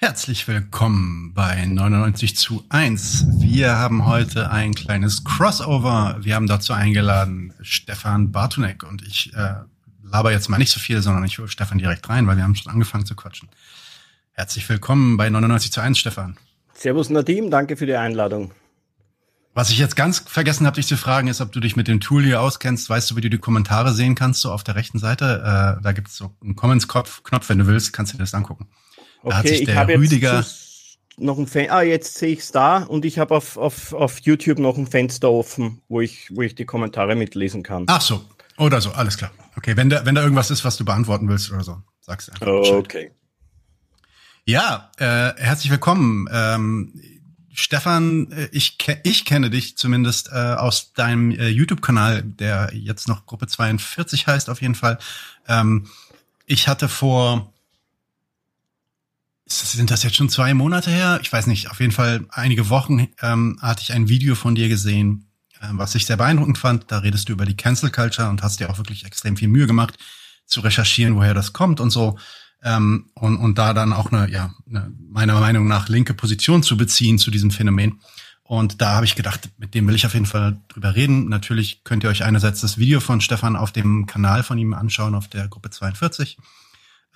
Herzlich willkommen bei 99 zu 1. Wir haben heute ein kleines Crossover. Wir haben dazu eingeladen Stefan Bartunek und ich äh, laber jetzt mal nicht so viel, sondern ich hole Stefan direkt rein, weil wir haben schon angefangen zu quatschen. Herzlich willkommen bei 99 zu 1, Stefan. Servus Nadim, danke für die Einladung. Was ich jetzt ganz vergessen habe, dich zu fragen, ist, ob du dich mit dem Tool hier auskennst. Weißt du, wie du die Kommentare sehen kannst, so auf der rechten Seite? Äh, da gibt's so einen Comments-Knopf, wenn du willst, kannst du dir das angucken. Da okay, hat sich der Rüdiger noch ein Fen ah, jetzt sehe ich es da und ich habe auf, auf, auf YouTube noch ein Fenster offen, wo ich, wo ich die Kommentare mitlesen kann. Ach so, oder so, alles klar. Okay, wenn da, wenn da irgendwas ist, was du beantworten willst oder so, sag's einfach. Okay. Ja, äh, herzlich willkommen. Ähm, Stefan, äh, ich, ich kenne dich zumindest äh, aus deinem äh, YouTube-Kanal, der jetzt noch Gruppe 42 heißt auf jeden Fall. Ähm, ich hatte vor sind das jetzt schon zwei Monate her? Ich weiß nicht, auf jeden Fall einige Wochen ähm, hatte ich ein Video von dir gesehen, äh, was ich sehr beeindruckend fand. Da redest du über die Cancel Culture und hast dir auch wirklich extrem viel Mühe gemacht, zu recherchieren, woher das kommt und so. Ähm, und, und da dann auch eine, ja, eine, meiner Meinung nach linke Position zu beziehen zu diesem Phänomen. Und da habe ich gedacht, mit dem will ich auf jeden Fall drüber reden. Natürlich könnt ihr euch einerseits das Video von Stefan auf dem Kanal von ihm anschauen, auf der Gruppe 42.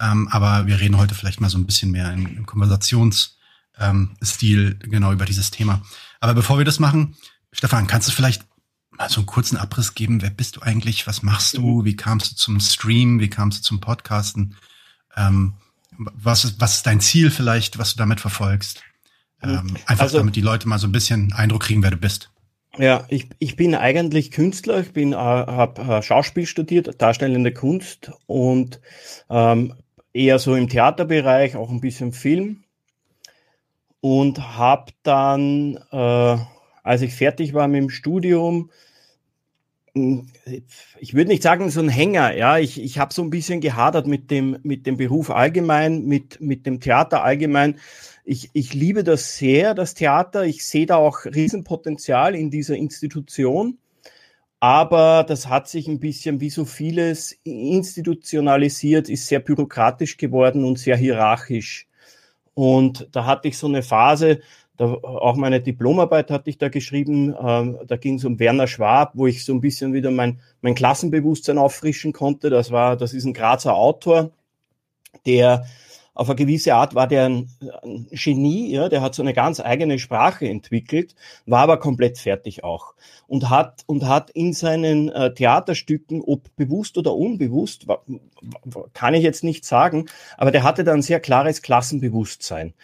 Ähm, aber wir reden heute vielleicht mal so ein bisschen mehr im, im Konversationsstil ähm, genau über dieses Thema. Aber bevor wir das machen, Stefan, kannst du vielleicht mal so einen kurzen Abriss geben? Wer bist du eigentlich? Was machst du? Wie kamst du zum Stream? Wie kamst du zum Podcasten? Ähm, was, ist, was ist dein Ziel vielleicht, was du damit verfolgst? Ähm, einfach also, damit die Leute mal so ein bisschen Eindruck kriegen, wer du bist. Ja, ich, ich bin eigentlich Künstler, ich bin äh, habe äh, Schauspiel studiert, darstellende Kunst und ähm, eher so im Theaterbereich, auch ein bisschen Film. Und habe dann, äh, als ich fertig war mit dem Studium, hm, ich würde nicht sagen so ein Hänger, ja, ich, ich habe so ein bisschen gehadert mit dem, mit dem Beruf allgemein, mit, mit dem Theater allgemein. Ich, ich liebe das sehr, das Theater. Ich sehe da auch Riesenpotenzial in dieser Institution. Aber das hat sich ein bisschen wie so vieles institutionalisiert, ist sehr bürokratisch geworden und sehr hierarchisch. Und da hatte ich so eine Phase, da, auch meine Diplomarbeit hatte ich da geschrieben, ähm, da ging es um Werner Schwab, wo ich so ein bisschen wieder mein, mein Klassenbewusstsein auffrischen konnte. Das war, das ist ein Grazer Autor, der auf eine gewisse Art war der ein, ein, Genie, ja, der hat so eine ganz eigene Sprache entwickelt, war aber komplett fertig auch und hat und hat in seinen äh, Theaterstücken, ob bewusst oder unbewusst, kann ich jetzt nicht sagen, aber der hatte da ein sehr klares Klassenbewusstsein.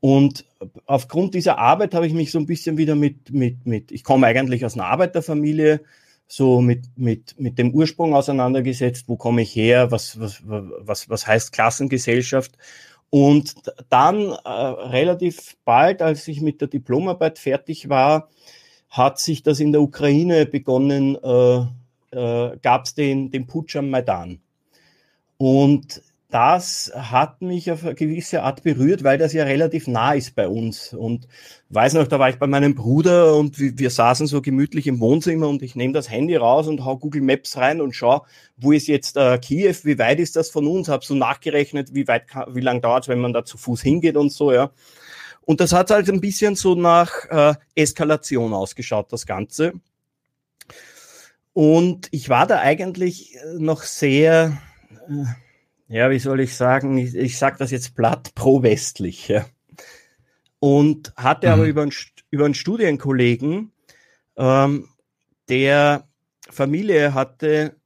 Und aufgrund dieser Arbeit habe ich mich so ein bisschen wieder mit, mit, mit, ich komme eigentlich aus einer Arbeiterfamilie, so mit, mit, mit dem Ursprung auseinandergesetzt, wo komme ich her, was, was, was, was heißt Klassengesellschaft. Und dann äh, relativ bald, als ich mit der Diplomarbeit fertig war, hat sich das in der Ukraine begonnen, äh, äh, gab es den, den Putsch am Maidan. Und das hat mich auf eine gewisse Art berührt, weil das ja relativ nah ist bei uns. Und weiß noch, da war ich bei meinem Bruder und wir, saßen so gemütlich im Wohnzimmer und ich nehme das Handy raus und hau Google Maps rein und schau, wo ist jetzt äh, Kiew, wie weit ist das von uns? Hab so nachgerechnet, wie weit, wie lang dauert es, wenn man da zu Fuß hingeht und so, ja. Und das hat halt ein bisschen so nach äh, Eskalation ausgeschaut, das Ganze. Und ich war da eigentlich noch sehr, äh, ja, wie soll ich sagen, ich, ich sage das jetzt platt, pro-westlich. Ja. Und hatte mhm. aber über einen, über einen Studienkollegen, ähm, der Familie hatte,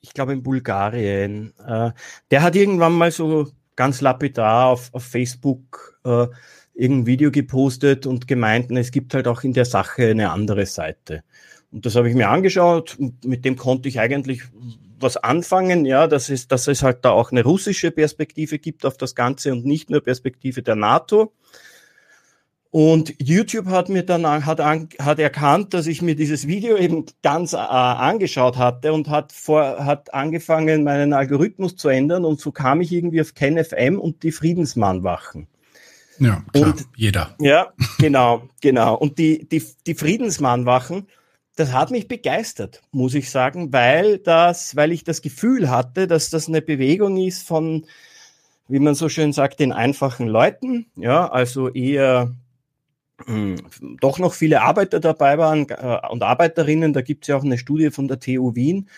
ich glaube in Bulgarien, äh, der hat irgendwann mal so ganz lapidar auf, auf Facebook äh, irgendein Video gepostet und gemeint, es gibt halt auch in der Sache eine andere Seite. Und das habe ich mir angeschaut und mit dem konnte ich eigentlich was anfangen, ja, dass es, dass es halt da auch eine russische Perspektive gibt auf das Ganze und nicht nur Perspektive der NATO. Und YouTube hat mir dann hat, an, hat erkannt, dass ich mir dieses Video eben ganz äh, angeschaut hatte und hat vor hat angefangen, meinen Algorithmus zu ändern und so kam ich irgendwie auf KenFM und die Friedensmannwachen. Ja, klar, und, jeder. Ja, genau, genau. Und die, die, die Friedensmannwachen, das hat mich begeistert, muss ich sagen, weil das, weil ich das Gefühl hatte, dass das eine Bewegung ist von, wie man so schön sagt, den einfachen Leuten, ja, also eher hm, doch noch viele Arbeiter dabei waren äh, und Arbeiterinnen. Da gibt es ja auch eine Studie von der TU Wien,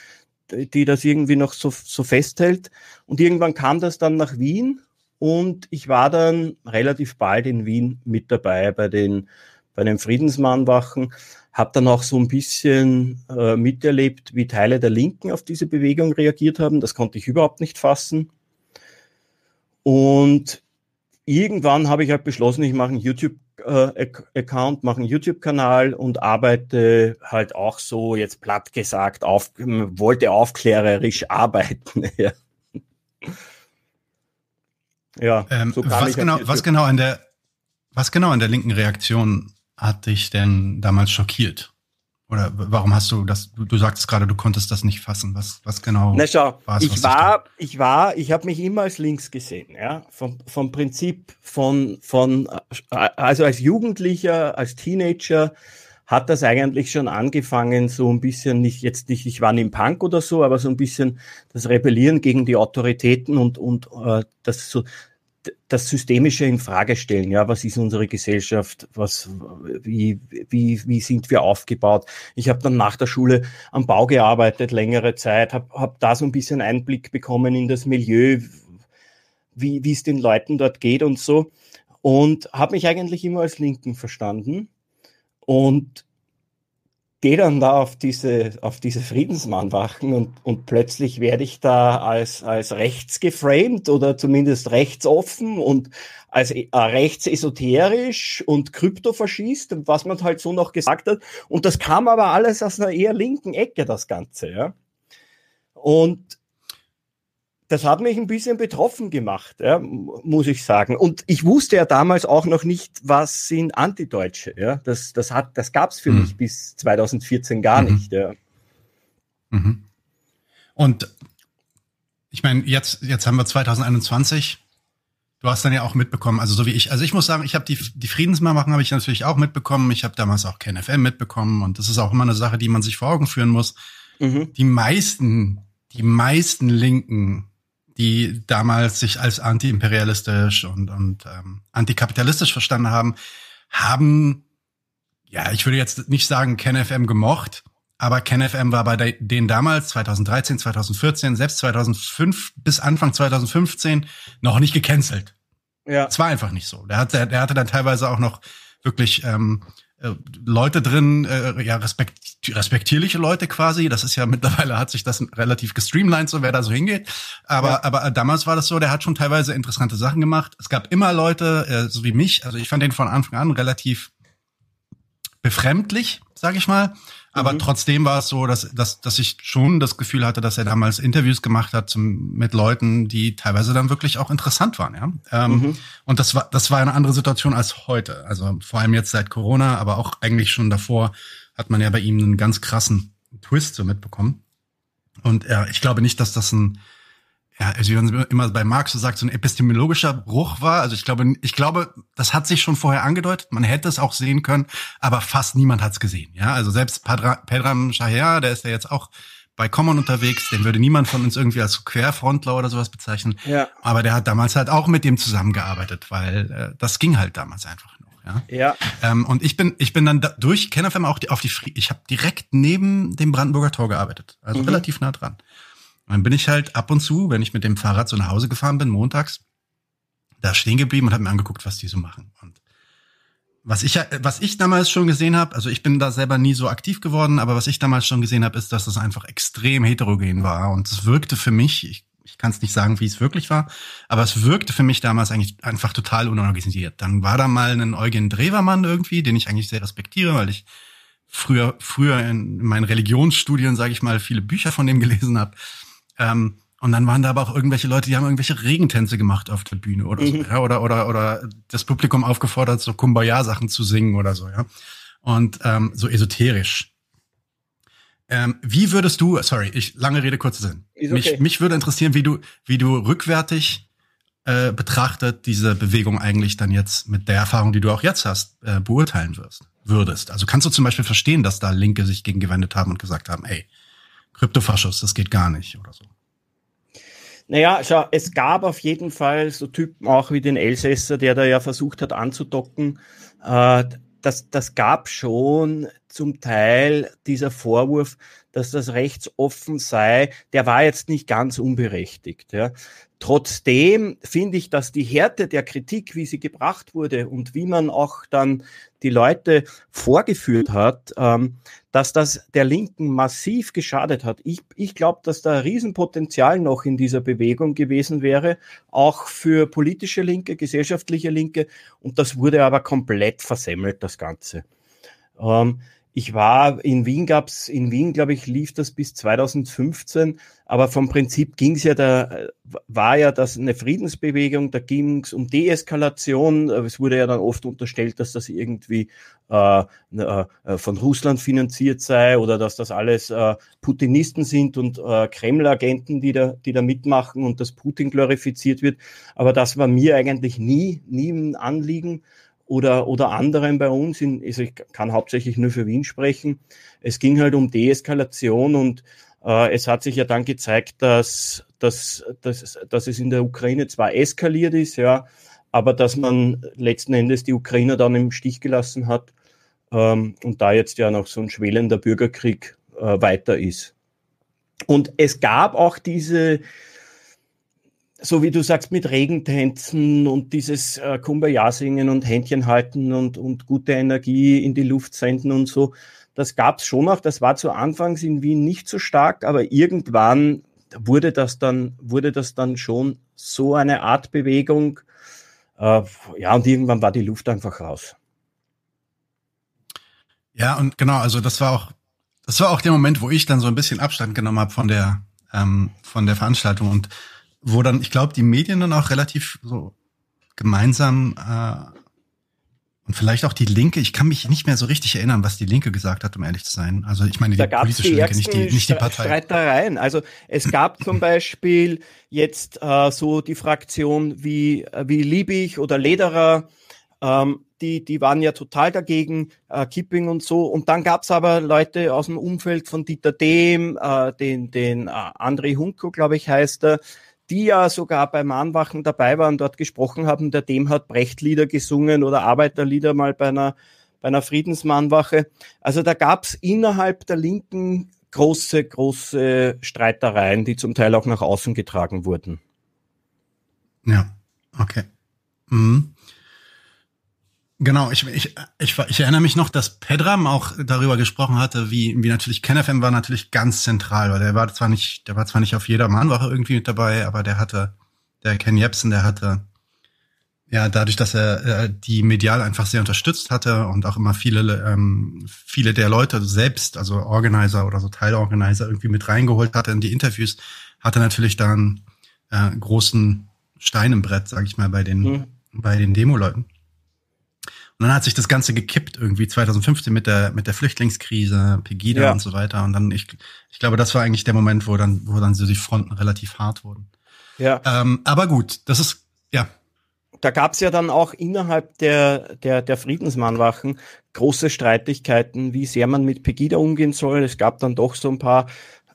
die das irgendwie noch so, so festhält. Und irgendwann kam das dann nach Wien und ich war dann relativ bald in Wien mit dabei bei den, bei den Friedensmannwachen, habe dann auch so ein bisschen äh, miterlebt, wie Teile der Linken auf diese Bewegung reagiert haben. Das konnte ich überhaupt nicht fassen. Und irgendwann habe ich halt beschlossen, ich mache einen YouTube-Account, äh, mache einen YouTube-Kanal und arbeite halt auch so, jetzt platt gesagt, auf, wollte aufklärerisch arbeiten. ja. ja ähm, so was, genau, was genau an der, was genau an der linken Reaktion hat dich denn damals schockiert? Oder warum hast du das, du, du sagtest gerade, du konntest das nicht fassen. Was, was genau Na schau, war ich war, ich war, ich habe mich immer als links gesehen, ja. Vom, vom Prinzip von, von, also als Jugendlicher, als Teenager hat das eigentlich schon angefangen, so ein bisschen, nicht jetzt nicht, ich war nicht im Punk oder so, aber so ein bisschen das Rebellieren gegen die Autoritäten und, und äh, das so das Systemische in Frage stellen. Ja, was ist unsere Gesellschaft? Was, wie, wie, wie sind wir aufgebaut? Ich habe dann nach der Schule am Bau gearbeitet, längere Zeit, habe hab da so ein bisschen Einblick bekommen in das Milieu, wie, wie es den Leuten dort geht und so. Und habe mich eigentlich immer als Linken verstanden. Und gehe dann da auf diese, auf diese Friedensmannwachen und, und plötzlich werde ich da als, als rechts geframed oder zumindest rechtsoffen und als äh, rechtsesoterisch und Kryptofaschist, was man halt so noch gesagt hat. Und das kam aber alles aus einer eher linken Ecke, das Ganze, ja. Und das hat mich ein bisschen betroffen gemacht, ja, muss ich sagen. Und ich wusste ja damals auch noch nicht, was sind Antideutsche. Ja, das, das hat, das gab's für mhm. mich bis 2014 gar mhm. nicht. Ja. Mhm. Und ich meine, jetzt, jetzt haben wir 2021. Du hast dann ja auch mitbekommen, also so wie ich, also ich muss sagen, ich habe die, die Friedensmachen habe ich natürlich auch mitbekommen. Ich habe damals auch KenFM mitbekommen und das ist auch immer eine Sache, die man sich vor Augen führen muss. Mhm. Die meisten, die meisten Linken die damals sich als antiimperialistisch und, und ähm, antikapitalistisch verstanden haben, haben, ja, ich würde jetzt nicht sagen KenFM gemocht, aber KenFM war bei denen damals 2013, 2014, selbst 2005 bis Anfang 2015 noch nicht gecancelt. Ja. Es war einfach nicht so. Der hatte, der hatte dann teilweise auch noch wirklich ähm, äh, Leute drin, äh, ja, respekt, respektierliche Leute quasi. Das ist ja mittlerweile hat sich das relativ gestreamlined, so wer da so hingeht. Aber, ja. aber damals war das so, der hat schon teilweise interessante Sachen gemacht. Es gab immer Leute, äh, so wie mich, also ich fand den von Anfang an relativ befremdlich, sag ich mal. Aber mhm. trotzdem war es so, dass, dass, dass ich schon das Gefühl hatte, dass er damals Interviews gemacht hat zum, mit Leuten, die teilweise dann wirklich auch interessant waren. Ja? Ähm, mhm. Und das war, das war eine andere Situation als heute. Also vor allem jetzt seit Corona, aber auch eigentlich schon davor hat man ja bei ihm einen ganz krassen Twist so mitbekommen. Und ja, ich glaube nicht, dass das ein ja, also wie man immer bei Marx so sagt, so ein epistemologischer Bruch war. Also ich glaube, ich glaube, das hat sich schon vorher angedeutet. Man hätte es auch sehen können, aber fast niemand hat es gesehen. Ja, also selbst Padra, Pedram Shaher, der ist ja jetzt auch bei Common unterwegs, den würde niemand von uns irgendwie als Querfrontler oder sowas bezeichnen. Ja. Aber der hat damals halt auch mit dem zusammengearbeitet, weil äh, das ging halt damals einfach noch. Ja. ja. Ähm, und ich bin, ich bin dann da, durch KenFM auch die, auf die, ich habe direkt neben dem Brandenburger Tor gearbeitet, also mhm. relativ nah dran. Und dann bin ich halt ab und zu, wenn ich mit dem Fahrrad so nach Hause gefahren bin, montags, da stehen geblieben und habe mir angeguckt, was die so machen. Und was ich, was ich damals schon gesehen habe, also ich bin da selber nie so aktiv geworden, aber was ich damals schon gesehen habe, ist, dass das einfach extrem heterogen war. Und es wirkte für mich, ich, ich kann es nicht sagen, wie es wirklich war, aber es wirkte für mich damals eigentlich einfach total unorganisiert. Dann war da mal ein Eugen Drewermann irgendwie, den ich eigentlich sehr respektiere, weil ich früher, früher in meinen Religionsstudien, sage ich mal, viele Bücher von dem gelesen habe. Ähm, und dann waren da aber auch irgendwelche Leute, die haben irgendwelche Regentänze gemacht auf der Bühne oder so, mhm. ja, oder, oder, oder das Publikum aufgefordert, so Kumbaya-Sachen zu singen oder so, ja. Und ähm, so esoterisch. Ähm, wie würdest du, sorry, ich lange Rede, kurzer Sinn. Okay. Mich, mich würde interessieren, wie du, wie du rückwärtig äh, betrachtet diese Bewegung eigentlich dann jetzt mit der Erfahrung, die du auch jetzt hast, äh, beurteilen wirst, würdest. Also kannst du zum Beispiel verstehen, dass da Linke sich gegengewendet haben und gesagt haben, ey, Kryptofaschos, das geht gar nicht oder so. Naja, schau, es gab auf jeden Fall so Typen auch wie den Elsässer, der da ja versucht hat anzudocken. Äh, das, das gab schon zum Teil dieser Vorwurf, dass das rechtsoffen sei, der war jetzt nicht ganz unberechtigt. Ja. Trotzdem finde ich, dass die Härte der Kritik, wie sie gebracht wurde und wie man auch dann die Leute vorgeführt hat, ähm, dass das der Linken massiv geschadet hat. Ich, ich glaube, dass da Riesenpotenzial noch in dieser Bewegung gewesen wäre, auch für politische Linke, gesellschaftliche Linke. Und das wurde aber komplett versemmelt, das Ganze. Ähm, ich war in Wien, gab's in Wien, glaube ich, lief das bis 2015, aber vom Prinzip ging es ja da, war ja das eine Friedensbewegung, da ging es um Deeskalation. Es wurde ja dann oft unterstellt, dass das irgendwie äh, äh, von Russland finanziert sei oder dass das alles äh, Putinisten sind und äh, Kreml-Agenten, die da, die da mitmachen und dass Putin glorifiziert wird. Aber das war mir eigentlich nie, nie ein Anliegen oder, oder anderen bei uns, in, also ich kann hauptsächlich nur für Wien sprechen. Es ging halt um Deeskalation und äh, es hat sich ja dann gezeigt, dass, dass, dass, dass es in der Ukraine zwar eskaliert ist, ja, aber dass man letzten Endes die Ukrainer dann im Stich gelassen hat ähm, und da jetzt ja noch so ein schwelender Bürgerkrieg äh, weiter ist. Und es gab auch diese, so wie du sagst, mit Regentänzen und dieses äh, Kumbaya-Singen und Händchen halten und, und gute Energie in die Luft senden und so, das gab's schon noch. Das war zu Anfangs in Wien nicht so stark, aber irgendwann wurde das dann, wurde das dann schon so eine Art Bewegung. Äh, ja, und irgendwann war die Luft einfach raus. Ja, und genau, also das war auch, das war auch der Moment, wo ich dann so ein bisschen Abstand genommen habe von der, ähm, von der Veranstaltung und wo dann, ich glaube, die Medien dann auch relativ so gemeinsam äh, und vielleicht auch die Linke, ich kann mich nicht mehr so richtig erinnern, was die Linke gesagt hat, um ehrlich zu sein. Also ich meine die politische die Linke, nicht die, nicht die Partei. Streitereien. Also es gab zum Beispiel jetzt äh, so die Fraktion wie, wie Liebig oder Lederer, ähm, die, die waren ja total dagegen, äh, Kipping und so. Und dann gab's aber Leute aus dem Umfeld von Dieter Dehm, äh, den, den äh, André Hunko, glaube ich, heißt er, die ja sogar beim Mahnwachen dabei waren, dort gesprochen haben. Der dem hat Brechtlieder gesungen oder Arbeiterlieder mal bei einer, bei einer Friedensmahnwache. Also da gab's innerhalb der Linken große, große Streitereien, die zum Teil auch nach außen getragen wurden. Ja, okay. Mhm. Genau, ich, ich, ich, ich erinnere mich noch, dass Pedram auch darüber gesprochen hatte, wie, wie natürlich KenFM war natürlich ganz zentral, weil der war zwar nicht, der war zwar nicht auf jeder Mahnwache irgendwie mit dabei, aber der hatte, der Ken Jebsen, der hatte, ja, dadurch, dass er äh, die medial einfach sehr unterstützt hatte und auch immer viele, ähm, viele der Leute selbst, also Organizer oder so Teilorganizer irgendwie mit reingeholt hatte in die Interviews, hatte natürlich dann äh, großen Stein im Brett, sag ich mal, bei den, mhm. bei den Demo-Leuten. Und dann hat sich das Ganze gekippt irgendwie 2015 mit der mit der Flüchtlingskrise, Pegida ja. und so weiter. Und dann ich ich glaube, das war eigentlich der Moment, wo dann wo dann so die Fronten relativ hart wurden. Ja. Ähm, aber gut, das ist ja. Da gab's ja dann auch innerhalb der der der Friedensmannwachen große Streitigkeiten, wie sehr man mit Pegida umgehen soll. Es gab dann doch so ein paar,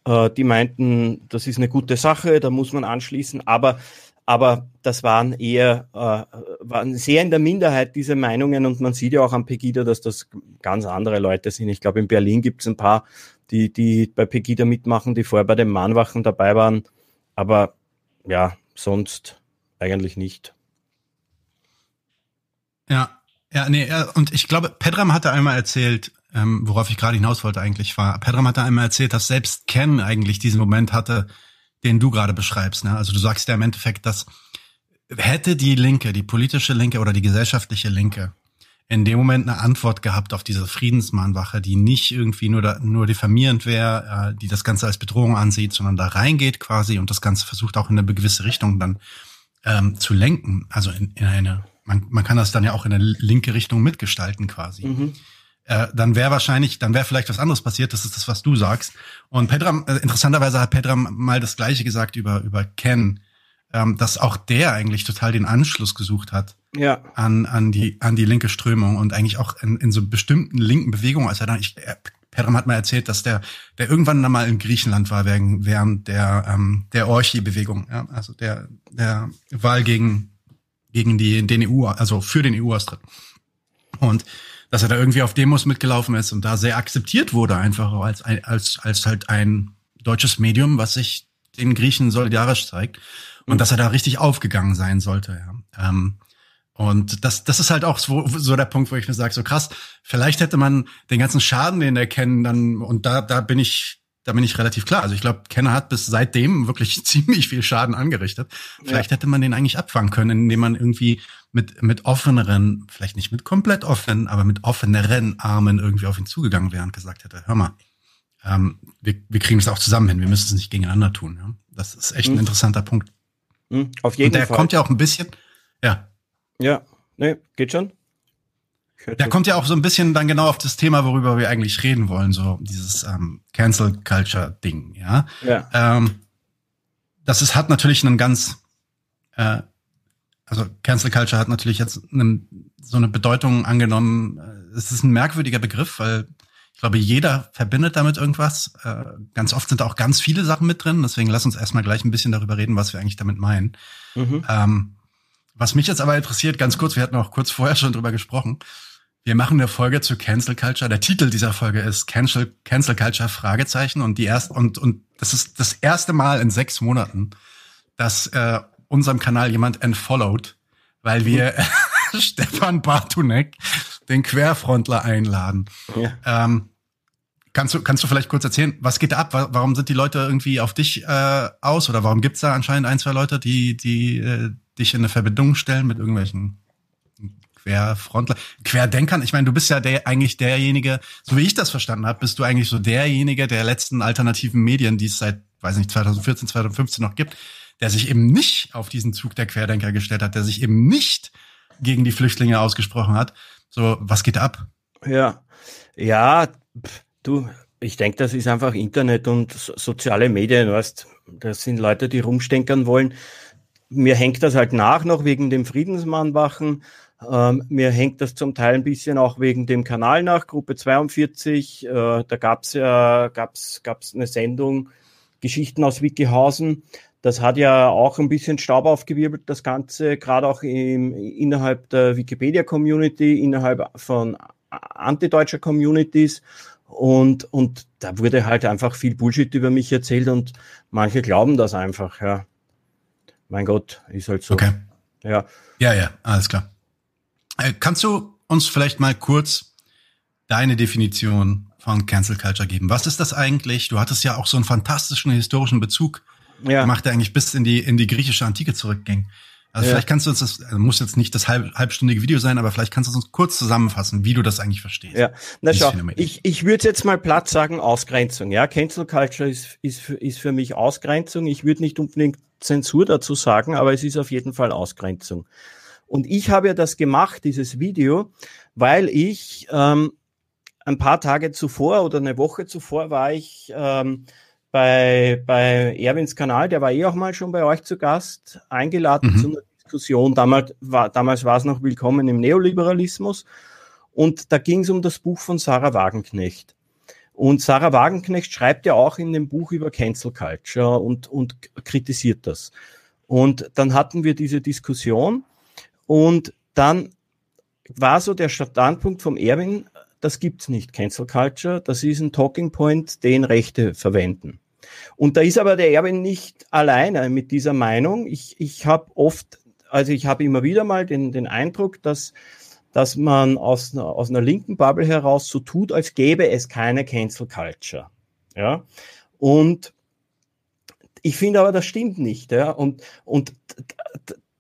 äh, die meinten, das ist eine gute Sache, da muss man anschließen. Aber aber das waren eher, äh, waren sehr in der Minderheit diese Meinungen und man sieht ja auch an Pegida, dass das ganz andere Leute sind. Ich glaube, in Berlin gibt es ein paar, die, die bei Pegida mitmachen, die vorher bei den Mahnwachen dabei waren, aber ja, sonst eigentlich nicht. Ja, ja, nee, und ich glaube, Pedram hatte einmal erzählt, ähm, worauf ich gerade hinaus wollte eigentlich war, Pedram hatte einmal erzählt, dass selbst Ken eigentlich diesen Moment hatte, den du gerade beschreibst. Ne? Also du sagst ja im Endeffekt, dass hätte die Linke, die politische Linke oder die gesellschaftliche Linke in dem Moment eine Antwort gehabt auf diese Friedensmahnwache, die nicht irgendwie nur, da, nur diffamierend wäre, äh, die das Ganze als Bedrohung ansieht, sondern da reingeht quasi und das Ganze versucht auch in eine gewisse Richtung dann ähm, zu lenken. Also in, in eine, man, man kann das dann ja auch in eine linke Richtung mitgestalten quasi. Mhm äh, dann wäre wahrscheinlich, dann wäre vielleicht was anderes passiert. Das ist das, was du sagst. Und Pedram, äh, interessanterweise hat Pedram mal das Gleiche gesagt über über Ken, ähm, dass auch der eigentlich total den Anschluss gesucht hat ja. an an die an die linke Strömung und eigentlich auch in, in so bestimmten linken Bewegungen, als er dann, ich, er, Pedram hat mal erzählt, dass der, der irgendwann dann mal in Griechenland war während, während der, ähm, der Orchi-Bewegung, ja, also der, der Wahl gegen, gegen die, den EU, also für den EU-Austritt. Und dass er da irgendwie auf Demos mitgelaufen ist und da sehr akzeptiert wurde, einfach als, als, als halt ein deutsches Medium, was sich den Griechen solidarisch zeigt und mhm. dass er da richtig aufgegangen sein sollte. Ja. Ähm, und das, das ist halt auch so, so der Punkt, wo ich mir sage, so krass, vielleicht hätte man den ganzen Schaden, den er kennen, dann, und da, da bin ich, da bin ich relativ klar. Also ich glaube, Kenner hat bis seitdem wirklich ziemlich viel Schaden angerichtet. Vielleicht ja. hätte man den eigentlich abfangen können, indem man irgendwie mit, mit offeneren, vielleicht nicht mit komplett offenen, aber mit offeneren Armen irgendwie auf ihn zugegangen wäre und gesagt hätte, hör mal, ähm, wir, wir kriegen es auch zusammen hin, wir müssen es nicht gegeneinander tun. Ja? Das ist echt ein mhm. interessanter Punkt. Mhm, auf jeden und der Fall. kommt ja auch ein bisschen, ja. Ja, nee, geht schon. Der kommt ja auch so ein bisschen dann genau auf das Thema, worüber wir eigentlich reden wollen, so dieses ähm, Cancel Culture Ding, ja. ja. Ähm, das ist, hat natürlich einen ganz, äh, also Cancel Culture hat natürlich jetzt eine, so eine Bedeutung angenommen. Es ist ein merkwürdiger Begriff, weil ich glaube, jeder verbindet damit irgendwas. Äh, ganz oft sind da auch ganz viele Sachen mit drin. Deswegen lass uns erstmal gleich ein bisschen darüber reden, was wir eigentlich damit meinen. Mhm. Ähm, was mich jetzt aber interessiert, ganz kurz, wir hatten auch kurz vorher schon drüber gesprochen. Wir machen eine Folge zu Cancel Culture. Der Titel dieser Folge ist Cancel, Cancel Culture Fragezeichen und die erst und und das ist das erste Mal in sechs Monaten, dass äh, unserem Kanal jemand entfollowed, weil wir Stefan Bartunek, den Querfrontler, einladen. Ja. Ähm, kannst du kannst du vielleicht kurz erzählen, was geht da ab? Warum sind die Leute irgendwie auf dich äh, aus oder warum gibt's da anscheinend ein zwei Leute, die die äh, dich in eine Verbindung stellen mit irgendwelchen Querfrontler, Querdenkern. Ich meine, du bist ja der, eigentlich derjenige, so wie ich das verstanden habe, bist du eigentlich so derjenige der letzten alternativen Medien, die es seit, weiß nicht, 2014, 2015 noch gibt, der sich eben nicht auf diesen Zug der Querdenker gestellt hat, der sich eben nicht gegen die Flüchtlinge ausgesprochen hat. So, was geht ab? Ja, ja, du, ich denke, das ist einfach Internet und soziale Medien, weißt, das sind Leute, die rumstenkern wollen mir hängt das halt nach noch wegen dem Friedensmannwachen. Ähm, mir hängt das zum Teil ein bisschen auch wegen dem Kanal nach, Gruppe 42. Äh, da gab's ja gab's, gab's eine Sendung, Geschichten aus Wikihausen. Das hat ja auch ein bisschen Staub aufgewirbelt, das Ganze, gerade auch im, innerhalb der Wikipedia-Community, innerhalb von antideutscher Communities. Und, und da wurde halt einfach viel Bullshit über mich erzählt und manche glauben das einfach, ja mein Gott, ist halt so. Okay. Ja. Ja, ja, alles klar. Äh, kannst du uns vielleicht mal kurz deine Definition von Cancel Culture geben? Was ist das eigentlich? Du hattest ja auch so einen fantastischen historischen Bezug ja. gemacht, der eigentlich bis in die, in die griechische Antike zurückging. Also ja. vielleicht kannst du uns das, also muss jetzt nicht das halb, halbstündige Video sein, aber vielleicht kannst du uns kurz zusammenfassen, wie du das eigentlich verstehst. Ja, na schau, ich, ich würde jetzt mal platt sagen Ausgrenzung. Ja, Cancel Culture ist, ist, für, ist für mich Ausgrenzung. Ich würde nicht unbedingt Zensur dazu sagen, aber es ist auf jeden Fall Ausgrenzung. Und ich habe ja das gemacht, dieses Video, weil ich ähm, ein paar Tage zuvor oder eine Woche zuvor war ich ähm, bei, bei Erwins Kanal, der war eh auch mal schon bei euch zu Gast, eingeladen mhm. zu einer Diskussion. Damals war, damals war es noch Willkommen im Neoliberalismus. Und da ging es um das Buch von Sarah Wagenknecht. Und Sarah Wagenknecht schreibt ja auch in dem Buch über Cancel Culture und, und kritisiert das. Und dann hatten wir diese Diskussion und dann war so der Standpunkt vom Erwin, das gibt's nicht, Cancel Culture, das ist ein Talking Point, den Rechte verwenden. Und da ist aber der Erwin nicht alleine mit dieser Meinung. Ich, ich habe oft, also ich habe immer wieder mal den, den Eindruck, dass dass man aus aus einer linken Bubble heraus so tut, als gäbe es keine Cancel Culture. Ja. Und ich finde aber, das stimmt nicht. Ja. Und, und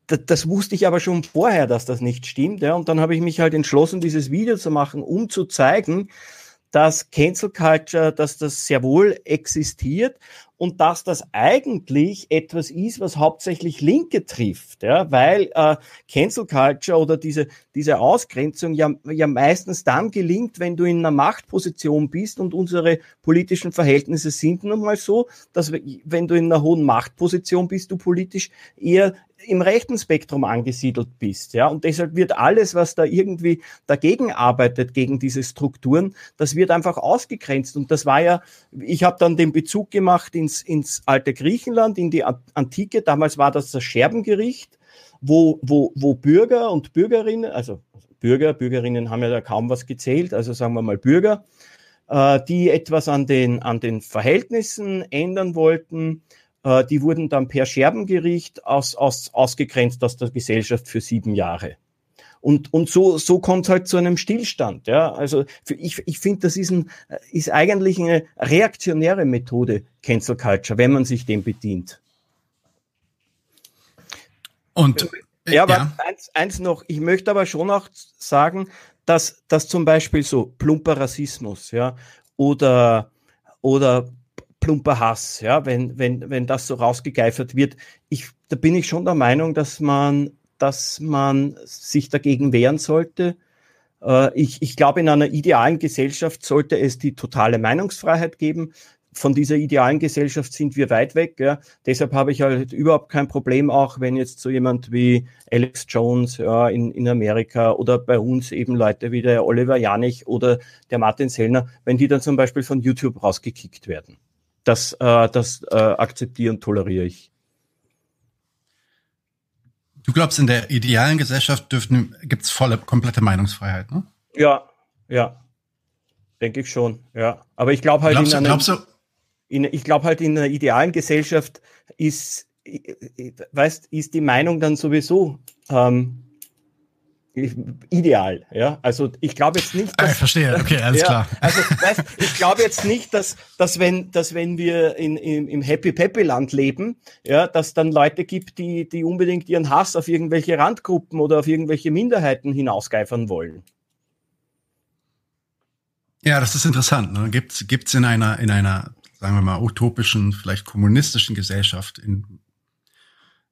das wusste ich aber schon vorher, dass das nicht stimmt. Ja. Und dann habe ich mich halt entschlossen, dieses Video zu machen, um zu zeigen, dass Cancel Culture, dass das sehr wohl existiert und dass das eigentlich etwas ist, was hauptsächlich Linke trifft, ja, weil äh, Cancel Culture oder diese, diese Ausgrenzung ja, ja meistens dann gelingt, wenn du in einer Machtposition bist und unsere politischen Verhältnisse sind nun mal so, dass wenn du in einer hohen Machtposition bist, du politisch eher im rechten Spektrum angesiedelt bist, ja, und deshalb wird alles, was da irgendwie dagegen arbeitet, gegen diese Strukturen, das wird einfach ausgegrenzt. Und das war ja, ich habe dann den Bezug gemacht ins, ins alte Griechenland, in die Antike, damals war das das Scherbengericht, wo, wo, wo Bürger und Bürgerinnen, also Bürger, Bürgerinnen haben ja da kaum was gezählt, also sagen wir mal Bürger, äh, die etwas an den, an den Verhältnissen ändern wollten, äh, die wurden dann per Scherbengericht aus, aus, ausgegrenzt aus der Gesellschaft für sieben Jahre. Und, und so, so kommt es halt zu einem Stillstand. Ja? Also für, ich, ich finde, das ist, ein, ist eigentlich eine reaktionäre Methode, Cancel Culture, wenn man sich dem bedient. Und ja, aber ja. Eins, eins noch, ich möchte aber schon auch sagen, dass, dass zum Beispiel so plumper Rassismus, ja, oder, oder plumper Hass, ja, wenn, wenn, wenn das so rausgegeifert wird. Ich, da bin ich schon der Meinung, dass man, dass man sich dagegen wehren sollte. Äh, ich, ich glaube, in einer idealen Gesellschaft sollte es die totale Meinungsfreiheit geben. Von dieser idealen Gesellschaft sind wir weit weg. Ja. Deshalb habe ich halt überhaupt kein Problem, auch wenn jetzt so jemand wie Alex Jones ja, in, in Amerika oder bei uns eben Leute wie der Oliver Janich oder der Martin Sellner, wenn die dann zum Beispiel von YouTube rausgekickt werden das, äh, das äh, akzeptiere und toleriere ich. Du glaubst, in der idealen Gesellschaft dürften, gibt's volle, komplette Meinungsfreiheit, ne? Ja, ja. Denke ich schon, ja. Aber ich glaube halt glaubst in einer, du, in, ich glaube halt in einer idealen Gesellschaft ist, weißt, ist die Meinung dann sowieso ähm, ideal, ja. Also ich glaube jetzt nicht, dass, ah, ich verstehe, okay, alles ja, klar. Also weißt, ich glaube jetzt nicht, dass, dass wenn, dass wenn wir in, in, im Happy Peppy Land leben, ja, dass dann Leute gibt, die, die unbedingt ihren Hass auf irgendwelche Randgruppen oder auf irgendwelche Minderheiten hinausgeifern wollen. Ja, das ist interessant. Ne? Gibt gibt's in einer in einer sagen wir mal utopischen, vielleicht kommunistischen Gesellschaft in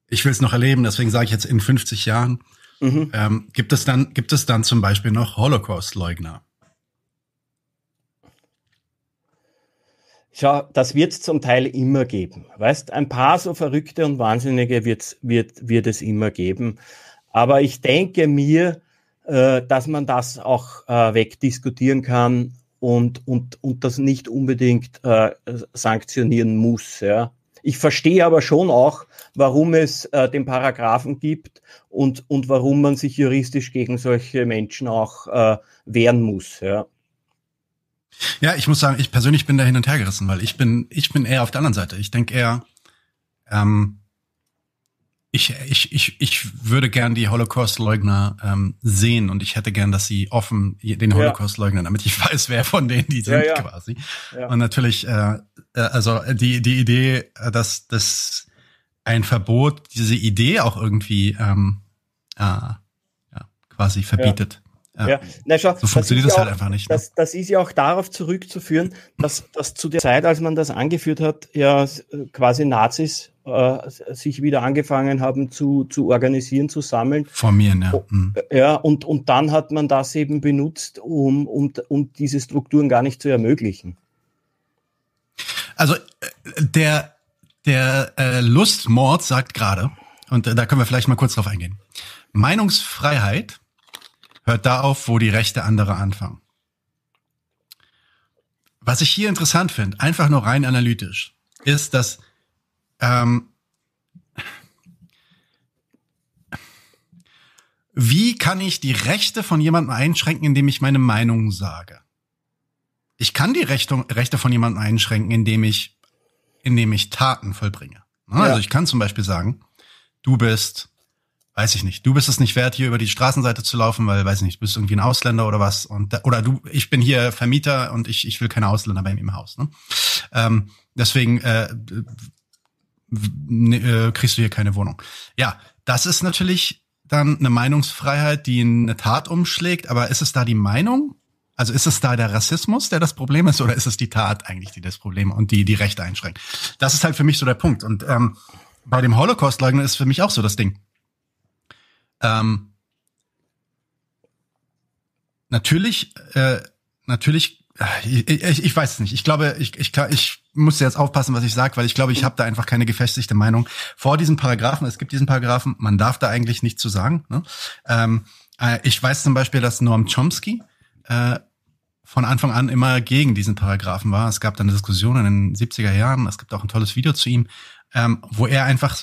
ich will es noch erleben, deswegen sage ich jetzt in 50 Jahren Mhm. Ähm, gibt es dann, gibt es dann zum Beispiel noch Holocaust-Leugner? Schau, das wird es zum Teil immer geben. Weißt, ein paar so Verrückte und Wahnsinnige wird's, wird, wird es immer geben. Aber ich denke mir, äh, dass man das auch äh, wegdiskutieren kann und, und, und das nicht unbedingt äh, sanktionieren muss. Ja. Ich verstehe aber schon auch, warum es äh, den Paragraphen gibt und, und warum man sich juristisch gegen solche Menschen auch äh, wehren muss. Ja. ja, ich muss sagen, ich persönlich bin da hin und her gerissen, weil ich bin, ich bin eher auf der anderen Seite. Ich denke eher, ähm, ich, ich, ich, ich würde gern die Holocaust-Leugner ähm, sehen und ich hätte gern, dass sie offen den Holocaust leugnen, damit ich weiß, wer von denen die sind ja, ja. quasi. Ja. Und natürlich, äh, also die, die Idee, äh, dass, dass ein Verbot diese Idee auch irgendwie ähm, äh, ja, quasi verbietet. Ja. ja. Na, schau, so funktioniert das, das halt auch, einfach nicht. Ne? Das, das ist ja auch darauf zurückzuführen, dass, dass zu der Zeit, als man das angeführt hat, ja quasi Nazis äh, sich wieder angefangen haben zu, zu organisieren, zu sammeln. Formieren, ja. Mhm. Ja, und, und dann hat man das eben benutzt, um, um, um diese Strukturen gar nicht zu ermöglichen. Also äh, der, der äh, Lustmord sagt gerade, und äh, da können wir vielleicht mal kurz drauf eingehen. Meinungsfreiheit hört da auf, wo die Rechte anderer anfangen. Was ich hier interessant finde, einfach nur rein analytisch, ist, dass ähm, wie kann ich die Rechte von jemandem einschränken, indem ich meine Meinung sage? Ich kann die Rechte, Rechte von jemandem einschränken, indem ich, indem ich Taten vollbringe. Also ja. ich kann zum Beispiel sagen, du bist weiß ich nicht, du bist es nicht wert, hier über die Straßenseite zu laufen, weil, weiß ich nicht, du bist irgendwie ein Ausländer oder was. Und oder du, ich bin hier Vermieter und ich, ich will keine Ausländer bei mir im Haus. Ne? Ähm, deswegen äh, äh, kriegst du hier keine Wohnung. Ja, das ist natürlich dann eine Meinungsfreiheit, die in eine Tat umschlägt, aber ist es da die Meinung Also ist es da der Rassismus, der das Problem ist, oder ist es die Tat eigentlich, die das Problem und die die Rechte einschränkt? Das ist halt für mich so der Punkt. Und ähm, bei dem Holocaust-Leugner ist für mich auch so das Ding. Ähm, natürlich, äh, natürlich, ich, ich, ich weiß es nicht. Ich glaube, ich, ich, ich muss jetzt aufpassen, was ich sage, weil ich glaube, ich habe da einfach keine gefestigte Meinung. Vor diesen Paragraphen, es gibt diesen Paragraphen, man darf da eigentlich nichts zu sagen. Ne? Ähm, äh, ich weiß zum Beispiel, dass Noam Chomsky äh, von Anfang an immer gegen diesen Paragraphen war. Es gab dann eine Diskussion in den 70er Jahren, es gibt auch ein tolles Video zu ihm, ähm, wo er einfach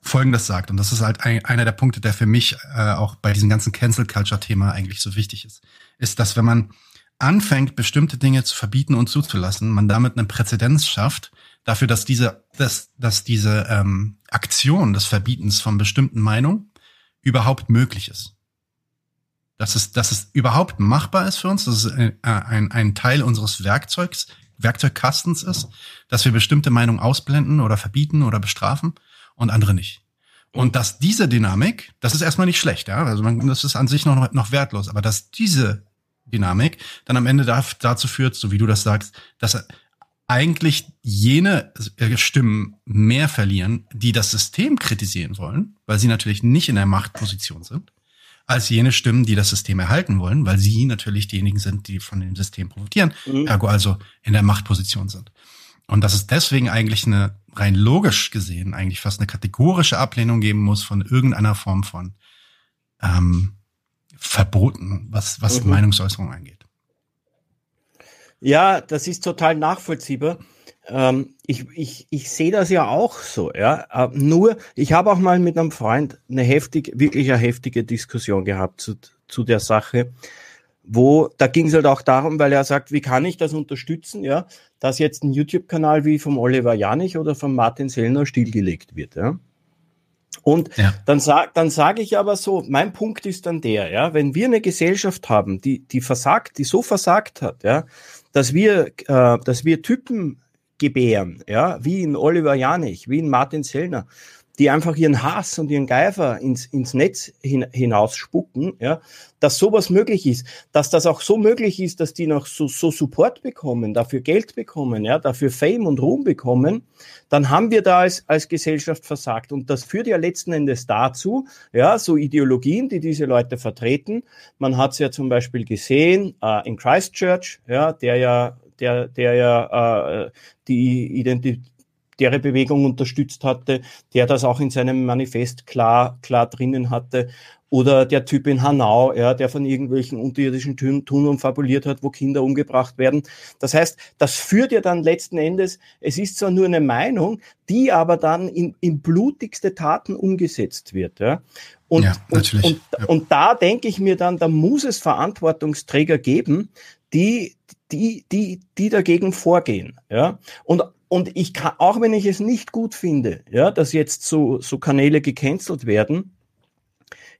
Folgendes sagt. Und das ist halt ein, einer der Punkte, der für mich äh, auch bei diesem ganzen Cancel Culture Thema eigentlich so wichtig ist. Ist, dass wenn man anfängt, bestimmte Dinge zu verbieten und zuzulassen, man damit eine Präzedenz schafft dafür, dass diese, dass, dass diese ähm, Aktion des Verbietens von bestimmten Meinungen überhaupt möglich ist. Dass es, dass es überhaupt machbar ist für uns, dass es ein, ein, ein Teil unseres Werkzeugs, Werkzeugkastens ist, dass wir bestimmte Meinungen ausblenden oder verbieten oder bestrafen und andere nicht. Und dass diese Dynamik, das ist erstmal nicht schlecht, ja, also man, das ist an sich noch, noch wertlos, aber dass diese Dynamik dann am Ende dazu führt, so wie du das sagst, dass eigentlich jene äh, Stimmen mehr verlieren, die das System kritisieren wollen, weil sie natürlich nicht in der Machtposition sind, als jene Stimmen, die das System erhalten wollen, weil sie natürlich diejenigen sind, die von dem System profitieren, mhm. ergo also in der Machtposition sind. Und dass es deswegen eigentlich eine rein logisch gesehen eigentlich fast eine kategorische Ablehnung geben muss von irgendeiner Form von ähm, verboten, was, was mhm. Meinungsäußerung angeht. Ja, das ist total nachvollziehbar. Ähm, ich, ich, ich sehe das ja auch so, ja. Äh, nur, ich habe auch mal mit einem Freund eine heftig, wirklich eine heftige Diskussion gehabt zu, zu der Sache, wo, da ging es halt auch darum, weil er sagt, wie kann ich das unterstützen, ja, dass jetzt ein YouTube-Kanal wie vom Oliver Janich oder von Martin Sellner stillgelegt wird, ja. Und ja. dann sag, dann sage ich aber so, mein Punkt ist dann der, ja, wenn wir eine Gesellschaft haben, die, die versagt, die so versagt hat, ja, dass wir, äh, dass wir Typen gebären, ja, wie in Oliver Janich, wie in Martin Sellner, die einfach ihren Hass und ihren Geifer ins, ins Netz hin, hinausspucken, ja, dass sowas möglich ist, dass das auch so möglich ist, dass die noch so, so Support bekommen, dafür Geld bekommen, ja, dafür Fame und Ruhm bekommen, dann haben wir da als, als Gesellschaft versagt. Und das führt ja letzten Endes dazu, ja, so Ideologien, die diese Leute vertreten. Man hat es ja zum Beispiel gesehen äh, in Christchurch, ja, der ja der, der ja äh, die Identität deren Bewegung unterstützt hatte, der das auch in seinem Manifest klar, klar drinnen hatte. Oder der Typ in Hanau, ja, der von irgendwelchen unterirdischen Tunneln fabuliert hat, wo Kinder umgebracht werden. Das heißt, das führt ja dann letzten Endes, es ist zwar nur eine Meinung, die aber dann in, in blutigste Taten umgesetzt wird. Ja. Und, ja, und, und, ja. und da denke ich mir dann, da muss es Verantwortungsträger geben, die, die, die, die dagegen vorgehen. Ja? Und und ich kann, auch wenn ich es nicht gut finde, ja, dass jetzt so, so Kanäle gecancelt werden,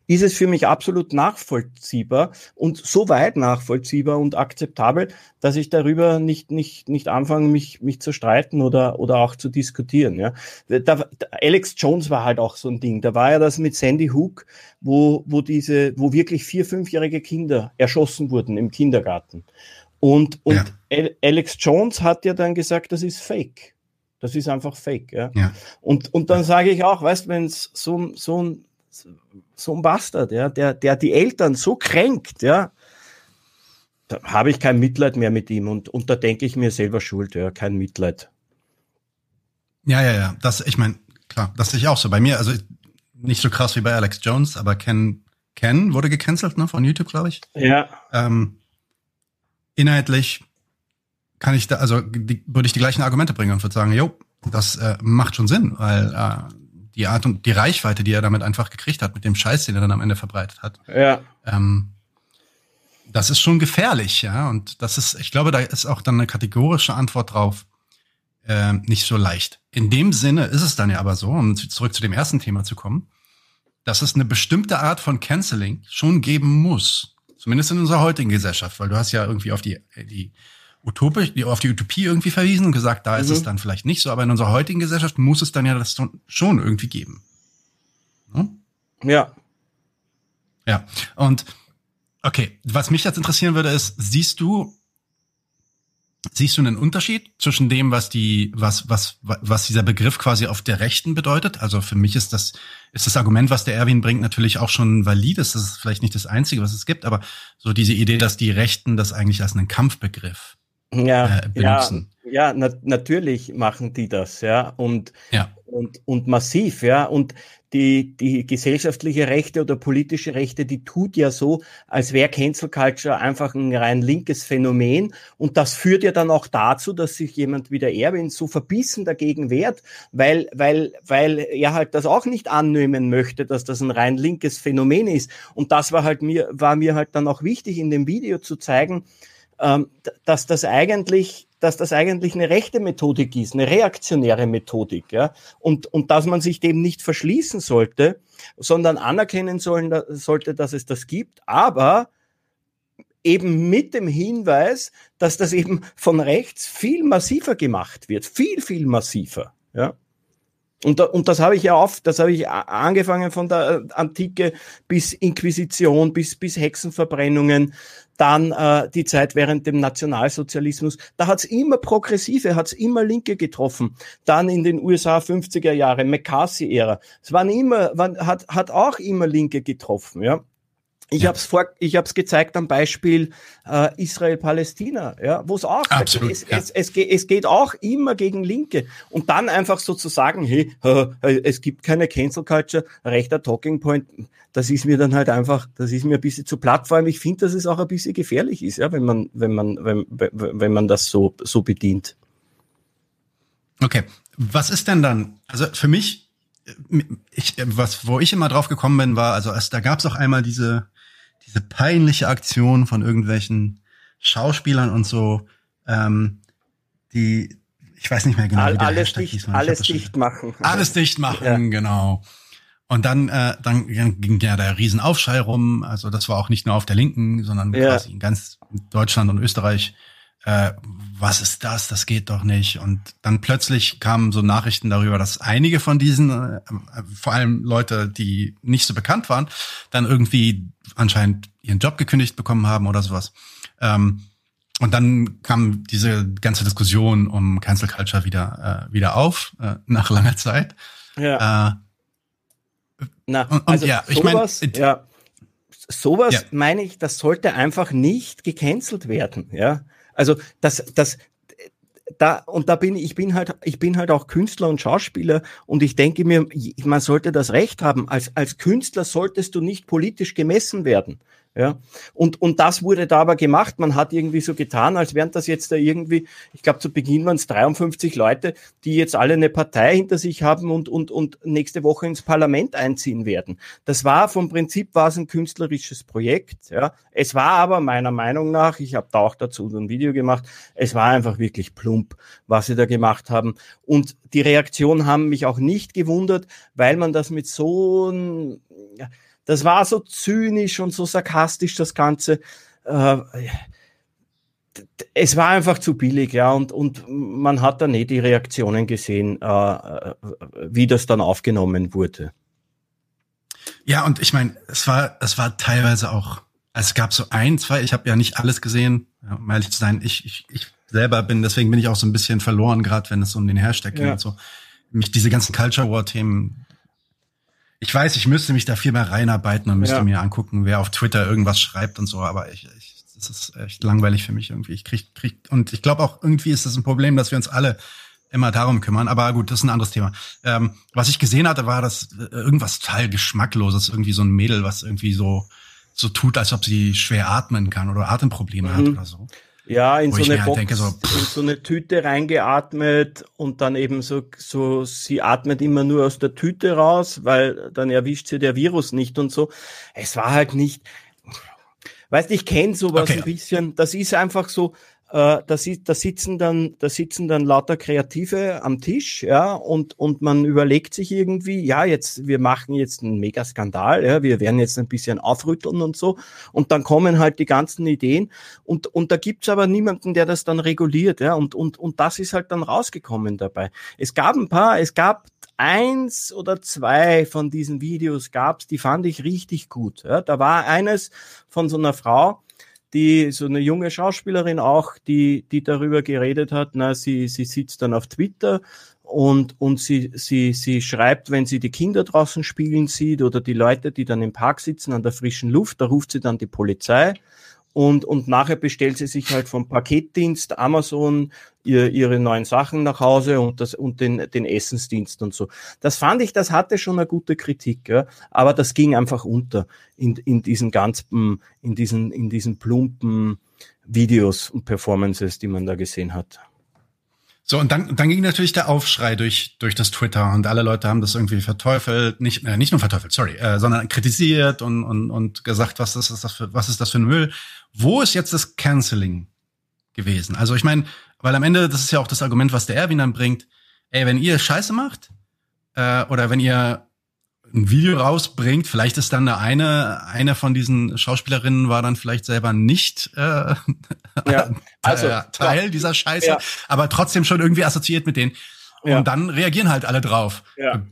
ist es für mich absolut nachvollziehbar und so weit nachvollziehbar und akzeptabel, dass ich darüber nicht, nicht, nicht anfange, mich, mich zu streiten oder, oder auch zu diskutieren. Ja. Da, Alex Jones war halt auch so ein Ding. Da war ja das mit Sandy Hook, wo, wo diese, wo wirklich vier, fünfjährige Kinder erschossen wurden im Kindergarten. Und, und ja. Alex Jones hat ja dann gesagt, das ist fake. Das ist einfach fake. Ja? ja. Und, und dann sage ich auch, weißt du, wenn es so, so, ein, so ein Bastard, ja, der, der die Eltern so kränkt, ja, da habe ich kein Mitleid mehr mit ihm und, und da denke ich mir selber schuld, ja, kein Mitleid. Ja, ja, ja. Das, ich meine, klar, das sehe ich auch so. Bei mir, also nicht so krass wie bei Alex Jones, aber Ken, Ken wurde gecancelt, ne, von YouTube, glaube ich. Ja. Ähm, inhaltlich kann ich da, also die, würde ich die gleichen Argumente bringen und würde sagen, jo, das äh, macht schon Sinn, weil äh, die Art und die Reichweite, die er damit einfach gekriegt hat, mit dem Scheiß, den er dann am Ende verbreitet hat, ja. ähm, das ist schon gefährlich, ja. Und das ist, ich glaube, da ist auch dann eine kategorische Antwort drauf äh, nicht so leicht. In dem Sinne ist es dann ja aber so, um zurück zu dem ersten Thema zu kommen, dass es eine bestimmte Art von Canceling schon geben muss. Zumindest in unserer heutigen Gesellschaft, weil du hast ja irgendwie auf die, die utopisch, auf die Utopie irgendwie verwiesen und gesagt, da ist es mhm. dann vielleicht nicht so, aber in unserer heutigen Gesellschaft muss es dann ja das schon irgendwie geben. Hm? Ja. Ja. Und Okay, was mich jetzt interessieren würde, ist, siehst du, siehst du einen Unterschied zwischen dem, was die, was, was, was dieser Begriff quasi auf der Rechten bedeutet? Also für mich ist das, ist das Argument, was der Erwin bringt, natürlich auch schon valid. Das ist vielleicht nicht das einzige, was es gibt, aber so diese Idee, dass die Rechten das eigentlich als einen Kampfbegriff ja, äh, benutzen. Ja, ja na natürlich machen die das, ja. Und, ja. und, und massiv, ja. Und die, die gesellschaftliche Rechte oder politische Rechte, die tut ja so, als wäre Cancel Culture einfach ein rein linkes Phänomen. Und das führt ja dann auch dazu, dass sich jemand wie der Erwin so verbissen dagegen wehrt, weil, weil, weil er halt das auch nicht annehmen möchte, dass das ein rein linkes Phänomen ist. Und das war halt mir, war mir halt dann auch wichtig, in dem Video zu zeigen, ähm, dass das eigentlich, dass das eigentlich eine rechte Methodik ist, eine reaktionäre Methodik, ja, und, und dass man sich dem nicht verschließen sollte, sondern anerkennen sollen, sollte, dass es das gibt, aber eben mit dem Hinweis, dass das eben von rechts viel massiver gemacht wird, viel, viel massiver, ja. Und, und das habe ich ja oft, das habe ich angefangen von der äh, Antike bis Inquisition, bis, bis Hexenverbrennungen, dann äh, die Zeit während dem Nationalsozialismus. Da hat's immer Progressive, hat's immer Linke getroffen. Dann in den USA 50er Jahre, McCarthy-Ära. Es waren immer, waren, hat, hat auch immer Linke getroffen, ja. Ich ja. habe es vor, ich habe es gezeigt am Beispiel äh, Israel-Palästina, ja, wo es auch, Absolut, es, ja. es, es, geht, es geht auch immer gegen Linke und dann einfach so zu sagen, hey, es gibt keine Cancel Culture, rechter Talking Point, das ist mir dann halt einfach, das ist mir ein bisschen zu platt. Vor allem, ich finde, dass es auch ein bisschen gefährlich ist, ja, wenn man, wenn man, wenn, wenn man das so so bedient. Okay, was ist denn dann? Also für mich ich, was, wo ich immer drauf gekommen bin, war, also es, da gab es auch einmal diese, diese peinliche Aktion von irgendwelchen Schauspielern und so, ähm, die, ich weiß nicht mehr genau, All, wie der alles Hashtag dicht, hieß. Alles dicht machen. Alles dicht machen, ja. genau. Und dann, äh, dann ging ja der Riesenaufschrei rum. Also das war auch nicht nur auf der Linken, sondern ja. quasi in ganz Deutschland und Österreich. Äh, was ist das? Das geht doch nicht. Und dann plötzlich kamen so Nachrichten darüber, dass einige von diesen, äh, vor allem Leute, die nicht so bekannt waren, dann irgendwie anscheinend ihren Job gekündigt bekommen haben oder sowas. Ähm, und dann kam diese ganze Diskussion um Cancel Culture wieder, äh, wieder auf, äh, nach langer Zeit. Ja. Äh, Na, und, also ja, ich meine, ja, sowas ja. meine ich, das sollte einfach nicht gecancelt werden, ja. Also das, das, da, und da bin ich, bin halt, ich bin halt auch Künstler und Schauspieler und ich denke mir, man sollte das Recht haben. Als, als Künstler solltest du nicht politisch gemessen werden. Ja, und, und das wurde da aber gemacht. Man hat irgendwie so getan, als wären das jetzt da irgendwie, ich glaube, zu Beginn waren es 53 Leute, die jetzt alle eine Partei hinter sich haben und, und, und nächste Woche ins Parlament einziehen werden. Das war vom Prinzip war es ein künstlerisches Projekt. Ja, es war aber meiner Meinung nach, ich habe da auch dazu ein Video gemacht, es war einfach wirklich plump, was sie da gemacht haben. Und die Reaktionen haben mich auch nicht gewundert, weil man das mit so ja, das war so zynisch und so sarkastisch, das Ganze. Äh, es war einfach zu billig, ja, und, und man hat dann eh die Reaktionen gesehen, äh, wie das dann aufgenommen wurde. Ja, und ich meine, es war, es war teilweise auch, es gab so ein, zwei, ich habe ja nicht alles gesehen, um ehrlich zu sein, ich, ich, ich selber bin, deswegen bin ich auch so ein bisschen verloren, gerade wenn es um den Hashtag geht ja. und so. Mich diese ganzen Culture War Themen, ich weiß, ich müsste mich da viel mehr reinarbeiten und müsste ja. mir angucken, wer auf Twitter irgendwas schreibt und so, aber ich, ich das ist echt langweilig für mich irgendwie. Ich krieg, krieg und ich glaube auch irgendwie ist das ein Problem, dass wir uns alle immer darum kümmern. Aber gut, das ist ein anderes Thema. Ähm, was ich gesehen hatte, war das äh, irgendwas total geschmackloses, irgendwie so ein Mädel, was irgendwie so so tut, als ob sie schwer atmen kann oder Atemprobleme mhm. hat oder so. Ja, in so eine halt Box, denke, so, in so eine Tüte reingeatmet und dann eben so, so, sie atmet immer nur aus der Tüte raus, weil dann erwischt sie der Virus nicht und so. Es war halt nicht, weißt, ich kenne sowas okay. ein bisschen, das ist einfach so, äh, da, da sitzen dann, da sitzen dann lauter Kreative am Tisch, ja, und, und man überlegt sich irgendwie, ja, jetzt, wir machen jetzt einen Megaskandal, ja, wir werden jetzt ein bisschen aufrütteln und so, und dann kommen halt die ganzen Ideen, und, und da gibt's aber niemanden, der das dann reguliert, ja, und, und, und das ist halt dann rausgekommen dabei. Es gab ein paar, es gab eins oder zwei von diesen Videos gab's, die fand ich richtig gut. Ja, da war eines von so einer Frau, die so eine junge Schauspielerin auch, die, die darüber geredet hat, na, sie, sie sitzt dann auf Twitter und, und sie, sie, sie schreibt, wenn sie die Kinder draußen spielen sieht oder die Leute, die dann im Park sitzen an der frischen Luft, da ruft sie dann die Polizei und, und nachher bestellt sie sich halt vom Paketdienst Amazon ihr, ihre neuen Sachen nach Hause und, das, und den, den Essensdienst und so. Das fand ich, das hatte schon eine gute Kritik, ja? aber das ging einfach unter in, in diesen ganzen, in diesen, in diesen plumpen Videos und Performances, die man da gesehen hat. So, und dann, dann ging natürlich der Aufschrei durch, durch das Twitter und alle Leute haben das irgendwie verteufelt, nicht, äh, nicht nur verteufelt, sorry, äh, sondern kritisiert und, und, und gesagt, was ist das für, was ist das für ein Müll? Wo ist jetzt das Canceling gewesen? Also ich meine, weil am Ende, das ist ja auch das Argument, was der Erwin dann bringt, ey, wenn ihr Scheiße macht, äh, oder wenn ihr ein Video rausbringt, vielleicht ist dann eine, eine von diesen Schauspielerinnen war dann vielleicht selber nicht äh, ja, also, Teil ja, dieser Scheiße, ja. aber trotzdem schon irgendwie assoziiert mit denen. Ja. Und dann reagieren halt alle drauf. Ja.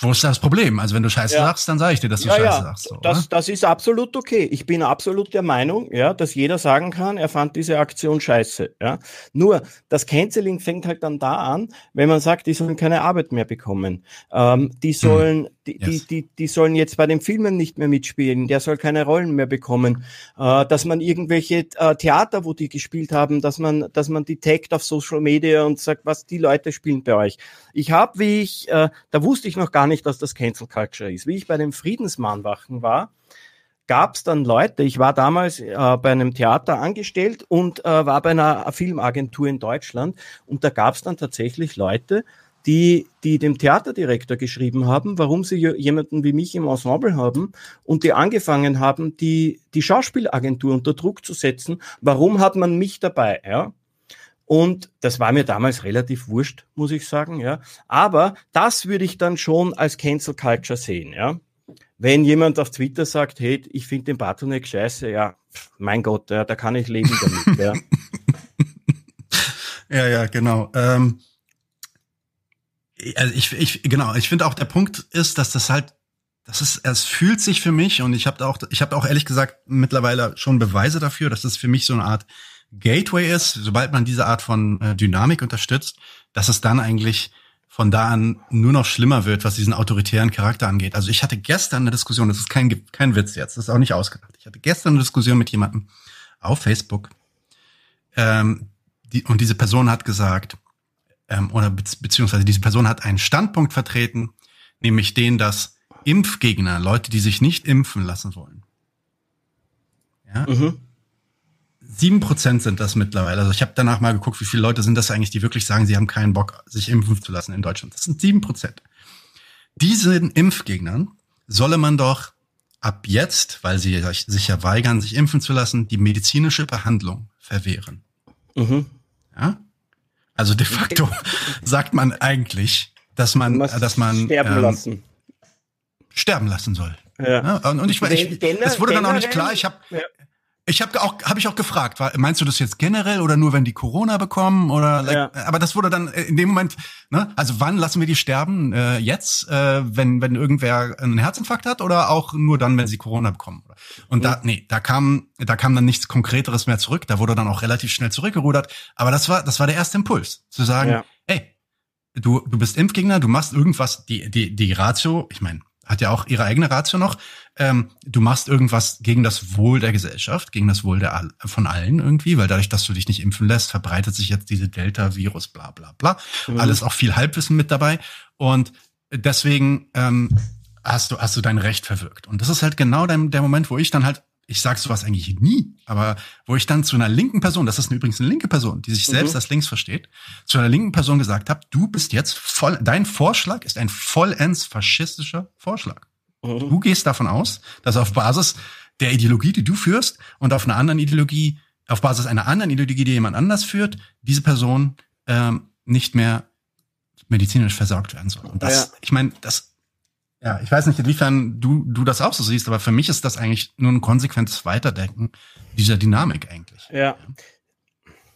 Wo ist das Problem? Also wenn du Scheiße ja. sagst, dann sage ich dir, dass du ja, Scheiße sagst. So, das, das ist absolut okay. Ich bin absolut der Meinung, ja, dass jeder sagen kann, er fand diese Aktion scheiße. Ja. Nur das Canceling fängt halt dann da an, wenn man sagt, die sollen keine Arbeit mehr bekommen. Ähm, die hm. sollen, hm. Die, yes. die, die, die sollen jetzt bei den Filmen nicht mehr mitspielen, der soll keine Rollen mehr bekommen. Äh, dass man irgendwelche äh, Theater, wo die gespielt haben, dass man, dass man die taggt auf Social Media und sagt, was die Leute spielen bei euch. Ich habe, wie ich, äh, da wusste ich noch gar nicht, dass das Cancel Culture ist. Wie ich bei dem Friedensmahnwachen war, gab es dann Leute, ich war damals äh, bei einem Theater angestellt und äh, war bei einer Filmagentur in Deutschland und da gab es dann tatsächlich Leute, die, die dem Theaterdirektor geschrieben haben, warum sie jemanden wie mich im Ensemble haben und die angefangen haben, die, die Schauspielagentur unter Druck zu setzen. Warum hat man mich dabei? Ja? Und das war mir damals relativ wurscht, muss ich sagen, ja. Aber das würde ich dann schon als Cancel Culture sehen, ja. Wenn jemand auf Twitter sagt, hey, ich finde den Bartonek scheiße, ja, mein Gott, ja, da kann ich leben damit, ja. ja, ja, genau. Ähm, also ich, ich, genau, ich finde auch der Punkt ist, dass das halt, das ist, es fühlt sich für mich und ich habe auch, ich habe auch ehrlich gesagt mittlerweile schon Beweise dafür, dass das für mich so eine Art Gateway ist, sobald man diese Art von äh, Dynamik unterstützt, dass es dann eigentlich von da an nur noch schlimmer wird, was diesen autoritären Charakter angeht. Also ich hatte gestern eine Diskussion, das ist kein, kein Witz jetzt, das ist auch nicht ausgedacht. Ich hatte gestern eine Diskussion mit jemandem auf Facebook, ähm, die, und diese Person hat gesagt, ähm, oder be beziehungsweise diese Person hat einen Standpunkt vertreten, nämlich den, dass Impfgegner, Leute, die sich nicht impfen lassen wollen, ja, mhm Sieben Prozent sind das mittlerweile. Also ich habe danach mal geguckt, wie viele Leute sind das eigentlich, die wirklich sagen, sie haben keinen Bock, sich impfen zu lassen in Deutschland. Das sind sieben Prozent. Diesen Impfgegnern solle man doch ab jetzt, weil sie sich ja weigern, sich impfen zu lassen, die medizinische Behandlung verwehren. Mhm. Ja? Also de facto sagt man eigentlich, dass man, dass man sterben ähm, lassen. sterben lassen soll. Ja. ja? Und, und ich, ich, das wurde dann auch nicht klar. Ich habe ja. Ich habe auch habe ich auch gefragt, meinst du das jetzt generell oder nur wenn die Corona bekommen oder like, ja. aber das wurde dann in dem Moment, ne? Also wann lassen wir die sterben? Äh, jetzt, äh, wenn wenn irgendwer einen Herzinfarkt hat oder auch nur dann, wenn sie Corona bekommen? Und da nee, da kam da kam dann nichts konkreteres mehr zurück, da wurde dann auch relativ schnell zurückgerudert, aber das war das war der erste Impuls, zu sagen, ja. ey, du du bist Impfgegner, du machst irgendwas die die die Ratio, ich meine, hat ja auch ihre eigene Ratio noch. Ähm, du machst irgendwas gegen das Wohl der Gesellschaft, gegen das Wohl der von allen irgendwie, weil dadurch, dass du dich nicht impfen lässt, verbreitet sich jetzt diese Delta-Virus, bla bla bla. Mhm. Alles auch viel Halbwissen mit dabei. Und deswegen ähm, hast du hast du dein Recht verwirkt. Und das ist halt genau der, der Moment, wo ich dann halt ich sage sowas eigentlich nie, aber wo ich dann zu einer linken Person, das ist übrigens eine linke Person, die sich selbst mhm. als links versteht, zu einer linken Person gesagt habe, du bist jetzt voll, dein Vorschlag ist ein vollends faschistischer Vorschlag. Mhm. Du gehst davon aus, dass auf Basis der Ideologie, die du führst, und auf einer anderen Ideologie, auf Basis einer anderen Ideologie, die jemand anders führt, diese Person ähm, nicht mehr medizinisch versorgt werden soll. Und das, ja. ich meine, das ja, ich weiß nicht, inwiefern du, du das auch so siehst, aber für mich ist das eigentlich nur ein konsequentes Weiterdenken dieser Dynamik eigentlich. Ja.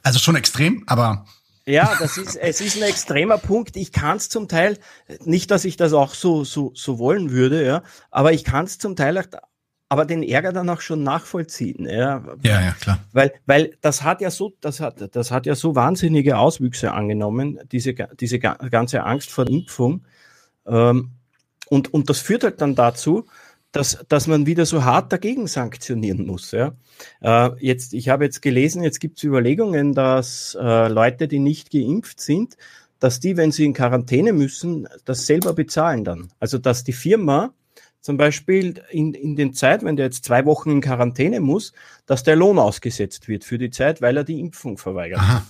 Also schon extrem, aber Ja, das ist, es ist ein extremer Punkt. Ich kann es zum Teil, nicht, dass ich das auch so, so, so wollen würde, ja, aber ich kann es zum Teil auch, aber den Ärger dann auch schon nachvollziehen, ja. Ja, ja, klar. Weil, weil das hat ja so, das hat, das hat ja so wahnsinnige Auswüchse angenommen, diese, diese ganze Angst vor Impfung. Ähm, und, und das führt halt dann dazu, dass, dass man wieder so hart dagegen sanktionieren muss. Ja. Äh, jetzt, ich habe jetzt gelesen, jetzt gibt es Überlegungen, dass äh, Leute, die nicht geimpft sind, dass die, wenn sie in Quarantäne müssen, das selber bezahlen dann. Also dass die Firma zum Beispiel in, in den Zeit, wenn der jetzt zwei Wochen in Quarantäne muss, dass der Lohn ausgesetzt wird für die Zeit, weil er die Impfung verweigert Aha. hat.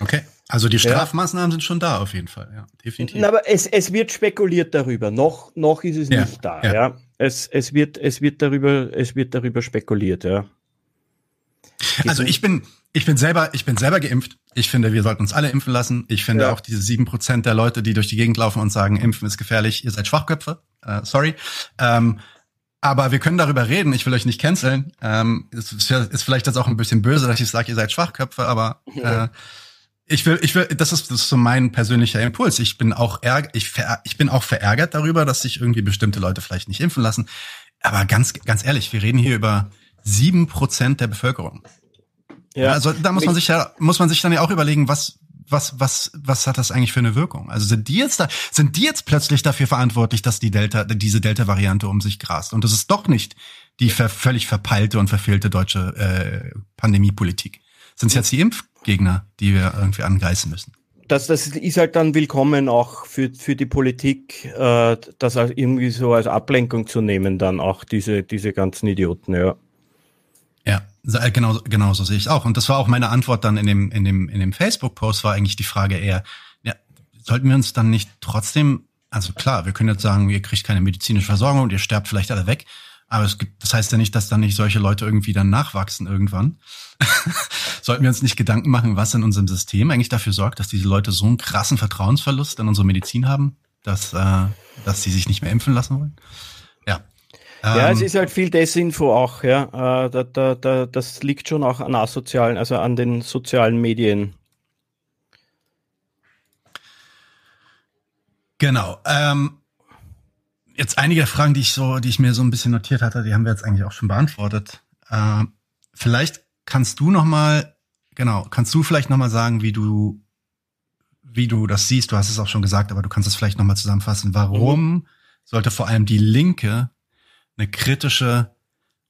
Okay. Also die Strafmaßnahmen ja. sind schon da auf jeden Fall, ja, definitiv. Aber es, es wird spekuliert darüber. Noch, noch ist es ja. nicht da, ja. ja. Es, es wird, es wird darüber, es wird darüber spekuliert, ja. Also ich bin, ich bin selber, ich bin selber geimpft. Ich finde, wir sollten uns alle impfen lassen. Ich finde ja. auch diese sieben Prozent der Leute, die durch die Gegend laufen und sagen, Impfen ist gefährlich, ihr seid Schwachköpfe. Äh, sorry. Ähm, aber wir können darüber reden. Ich will euch nicht canceln. Ähm, ist, ist vielleicht jetzt auch ein bisschen böse, dass ich sage, ihr seid Schwachköpfe, aber äh, ich will, ich will, das ist, das ist so mein persönlicher Impuls. Ich bin auch ärger, ich, ver, ich bin auch verärgert darüber, dass sich irgendwie bestimmte Leute vielleicht nicht impfen lassen. Aber ganz, ganz ehrlich, wir reden hier über sieben Prozent der Bevölkerung. Ja. Also da muss man sich ja, muss man sich dann ja auch überlegen, was, was, was, was hat das eigentlich für eine Wirkung? Also sind die jetzt da, sind die jetzt plötzlich dafür verantwortlich, dass die Delta, diese Delta-Variante um sich grast? Und das ist doch nicht die ver völlig verpeilte und verfehlte deutsche äh, Pandemiepolitik. Sind es jetzt die Impf Gegner, die wir irgendwie angreifen müssen. Das, das ist halt dann willkommen auch für, für die Politik, äh, das irgendwie so als Ablenkung zu nehmen, dann auch diese, diese ganzen Idioten, ja. Ja, äh, genau, genau so sehe ich auch. Und das war auch meine Antwort dann in dem, in dem, in dem Facebook-Post war eigentlich die Frage eher, ja, sollten wir uns dann nicht trotzdem, also klar, wir können jetzt sagen, ihr kriegt keine medizinische Versorgung und ihr sterbt vielleicht alle weg, aber es gibt, das heißt ja nicht, dass dann nicht solche Leute irgendwie dann nachwachsen irgendwann. Sollten wir uns nicht Gedanken machen, was in unserem System eigentlich dafür sorgt, dass diese Leute so einen krassen Vertrauensverlust in unsere Medizin haben, dass, äh, dass sie sich nicht mehr impfen lassen wollen? Ja. Ja, es ähm, ist halt viel Desinfo auch, ja. Äh, da, da, da, das liegt schon auch an asozialen, also an den sozialen Medien. Genau. Ähm, jetzt einige Fragen, die ich so, die ich mir so ein bisschen notiert hatte, die haben wir jetzt eigentlich auch schon beantwortet. Äh, vielleicht kannst du noch mal, genau, kannst du vielleicht noch mal sagen, wie du, wie du das siehst? Du hast es auch schon gesagt, aber du kannst es vielleicht noch mal zusammenfassen. Warum mhm. sollte vor allem die Linke eine kritische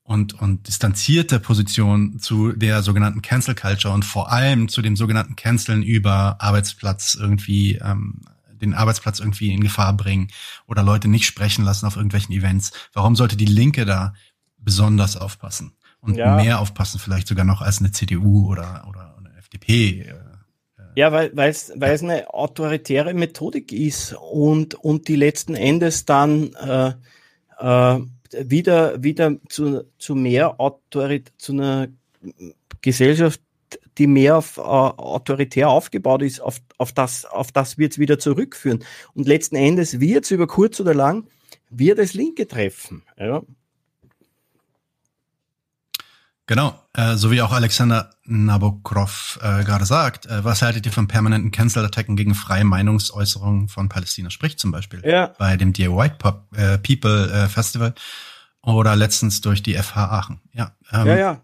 und, und distanzierte Position zu der sogenannten Cancel Culture und vor allem zu dem sogenannten Canceln über Arbeitsplatz irgendwie ähm, den Arbeitsplatz irgendwie in Gefahr bringen oder Leute nicht sprechen lassen auf irgendwelchen Events. Warum sollte die Linke da besonders aufpassen und ja. mehr aufpassen, vielleicht sogar noch als eine CDU oder, oder eine FDP? Äh, ja, weil weil es weil es eine autoritäre Methodik ist und und die letzten Endes dann äh, äh, wieder wieder zu zu mehr Autorität zu einer Gesellschaft die mehr auf, äh, autoritär aufgebaut ist, auf, auf das, auf das wird es wieder zurückführen. Und letzten Endes wird es über kurz oder lang, wird es Linke treffen. Ja. Genau, äh, so wie auch Alexander Nabokov äh, gerade sagt. Äh, was haltet ihr von permanenten Cancel-Attacken gegen freie Meinungsäußerungen von Palästina? Sprich zum Beispiel ja. bei dem Dear White Pop, äh, People äh, Festival oder letztens durch die FH Aachen. Ja, ähm, ja, ja.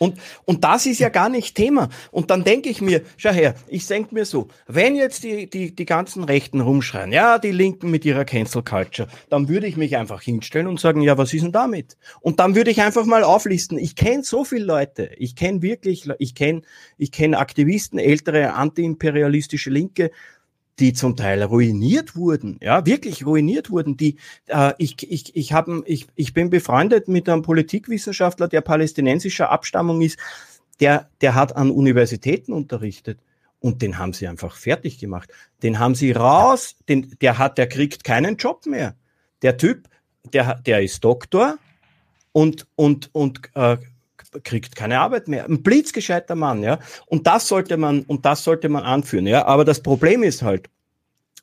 Und, und das ist ja gar nicht Thema. Und dann denke ich mir, schau her, ich denke mir so, wenn jetzt die, die, die ganzen Rechten rumschreien, ja, die Linken mit ihrer Cancel Culture, dann würde ich mich einfach hinstellen und sagen, ja, was ist denn damit? Und dann würde ich einfach mal auflisten. Ich kenne so viele Leute. Ich kenne wirklich, ich kenne ich kenn Aktivisten, ältere antiimperialistische Linke, die zum Teil ruiniert wurden, ja, wirklich ruiniert wurden. Die, äh, ich, ich, ich, hab, ich, ich bin befreundet mit einem Politikwissenschaftler, der palästinensischer Abstammung ist, der, der hat an Universitäten unterrichtet und den haben sie einfach fertig gemacht. Den haben sie raus, den, der hat, der kriegt keinen Job mehr. Der Typ, der, der ist Doktor und, und, und äh, kriegt keine Arbeit mehr. Ein blitzgescheiter Mann, ja. Und das sollte man, und das sollte man anführen, ja. Aber das Problem ist halt,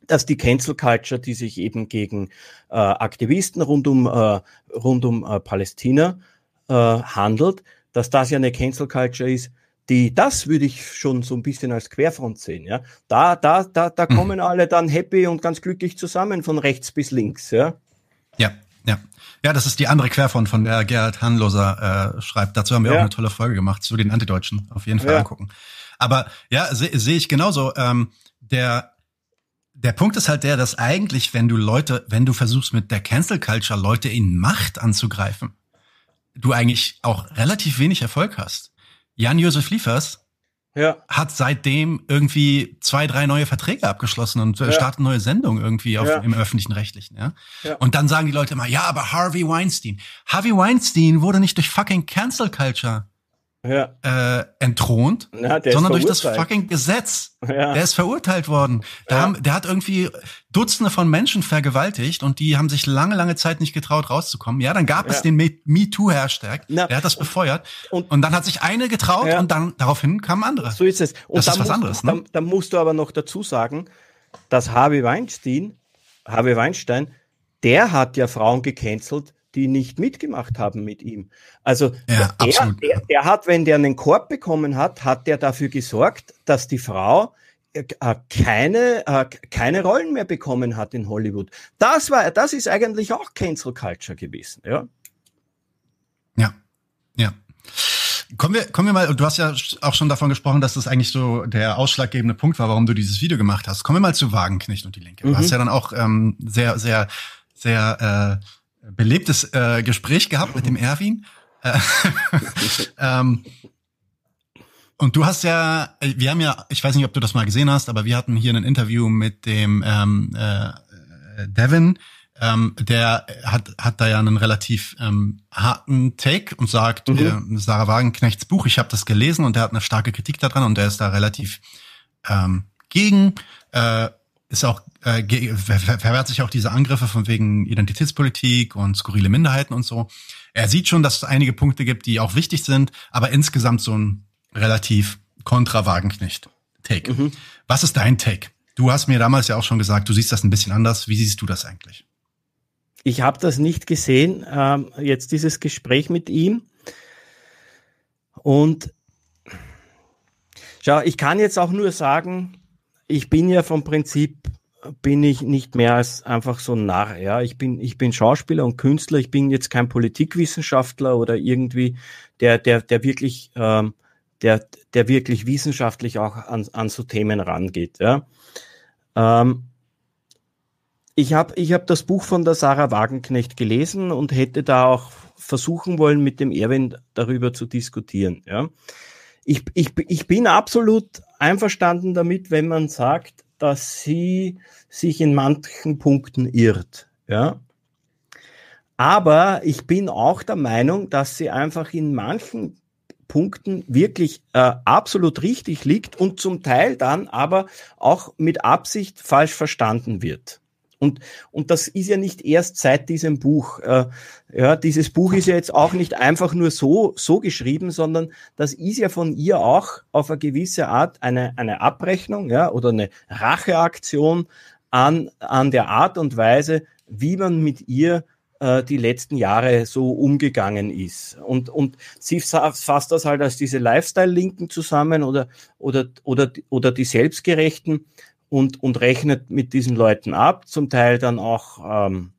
dass die Cancel Culture, die sich eben gegen äh, Aktivisten rund um, äh, rund um äh, Palästina äh, handelt, dass das ja eine Cancel Culture ist, die, das würde ich schon so ein bisschen als Querfront sehen. Ja, da, da, da, da mhm. kommen alle dann happy und ganz glücklich zusammen von rechts bis links. Ja, ja, ja. Ja, das ist die andere Querfront, von der Gerhard Hanloser äh, schreibt. Dazu haben wir ja. auch eine tolle Folge gemacht zu den Antideutschen. Auf jeden Fall ja. angucken. Aber ja, sehe seh ich genauso. Ähm, der der Punkt ist halt der, dass eigentlich, wenn du Leute, wenn du versuchst mit der Cancel Culture Leute in Macht anzugreifen, du eigentlich auch relativ wenig Erfolg hast. Jan-Josef Liefers ja. hat seitdem irgendwie zwei, drei neue Verträge abgeschlossen und äh, ja. startet neue Sendungen irgendwie auf, ja. im öffentlichen Rechtlichen. Ja? ja? Und dann sagen die Leute immer, ja, aber Harvey Weinstein. Harvey Weinstein wurde nicht durch fucking Cancel Culture ja. äh, entthront, sondern durch das fucking Gesetz. Ja. Der ist verurteilt worden. Der, haben, der hat irgendwie Dutzende von Menschen vergewaltigt und die haben sich lange, lange Zeit nicht getraut, rauszukommen. Ja, dann gab es den MeToo-Hashtag, der hat das befeuert. Und, und, dann hat sich eine getraut und dann daraufhin kamen andere. So ist es. Und das ist was anderes. Ne? Dann, dann musst du aber noch dazu sagen, dass Harvey Weinstein, Harvey Weinstein, der hat ja Frauen gecancelt, die nicht mitgemacht haben mit ihm. Also ja, der, der, der, hat, wenn der einen Korb bekommen hat, hat der dafür gesorgt, dass die Frau keine, äh, keine Rollen mehr bekommen hat in Hollywood. Das war, das ist eigentlich auch Cancel Culture gewesen, ja. Ja, ja. Kommen wir, kommen wir mal, du hast ja auch schon davon gesprochen, dass das eigentlich so der ausschlaggebende Punkt war, warum du dieses Video gemacht hast. Kommen wir mal zu Wagenknecht und die Linke. Du mhm. hast ja dann auch ähm, sehr, sehr, sehr äh, belebtes äh, Gespräch gehabt mit dem Erwin. Äh, ähm, und du hast ja, wir haben ja, ich weiß nicht, ob du das mal gesehen hast, aber wir hatten hier ein Interview mit dem ähm, äh, Devin, ähm, der hat, hat da ja einen relativ ähm, harten Take und sagt, mhm. äh, Sarah Wagenknechts Buch, ich habe das gelesen und der hat eine starke Kritik daran und der ist da relativ ähm, gegen. Äh, ist auch äh, verwehrt sich auch diese Angriffe von wegen Identitätspolitik und skurrile Minderheiten und so. Er sieht schon, dass es einige Punkte gibt, die auch wichtig sind, aber insgesamt so ein relativ kontra Wagenknecht Take. Mhm. Was ist dein Take? Du hast mir damals ja auch schon gesagt, du siehst das ein bisschen anders. Wie siehst du das eigentlich? Ich habe das nicht gesehen, ähm, jetzt dieses Gespräch mit ihm. Und schau, ich kann jetzt auch nur sagen, ich bin ja vom Prinzip bin ich nicht mehr als einfach so ein Narr. Ja, ich bin ich bin Schauspieler und Künstler. Ich bin jetzt kein Politikwissenschaftler oder irgendwie der der der wirklich ähm, der der wirklich wissenschaftlich auch an an so Themen rangeht. Ja. Ähm, ich habe ich hab das Buch von der Sarah Wagenknecht gelesen und hätte da auch versuchen wollen, mit dem Erwin darüber zu diskutieren. Ja. Ich, ich, ich bin absolut einverstanden damit, wenn man sagt, dass sie sich in manchen Punkten irrt. Ja. Aber ich bin auch der Meinung, dass sie einfach in manchen Punkten wirklich äh, absolut richtig liegt und zum Teil dann aber auch mit Absicht falsch verstanden wird. Und, und das ist ja nicht erst seit diesem Buch. Äh, ja, dieses Buch ist ja jetzt auch nicht einfach nur so, so geschrieben, sondern das ist ja von ihr auch auf eine gewisse Art eine, eine Abrechnung, ja, oder eine Racheaktion an, an der Art und Weise, wie man mit ihr äh, die letzten Jahre so umgegangen ist. Und, und sie fasst das halt als diese Lifestyle-Linken zusammen oder, oder, oder, oder die Selbstgerechten und, und rechnet mit diesen Leuten ab, zum Teil dann auch ähm,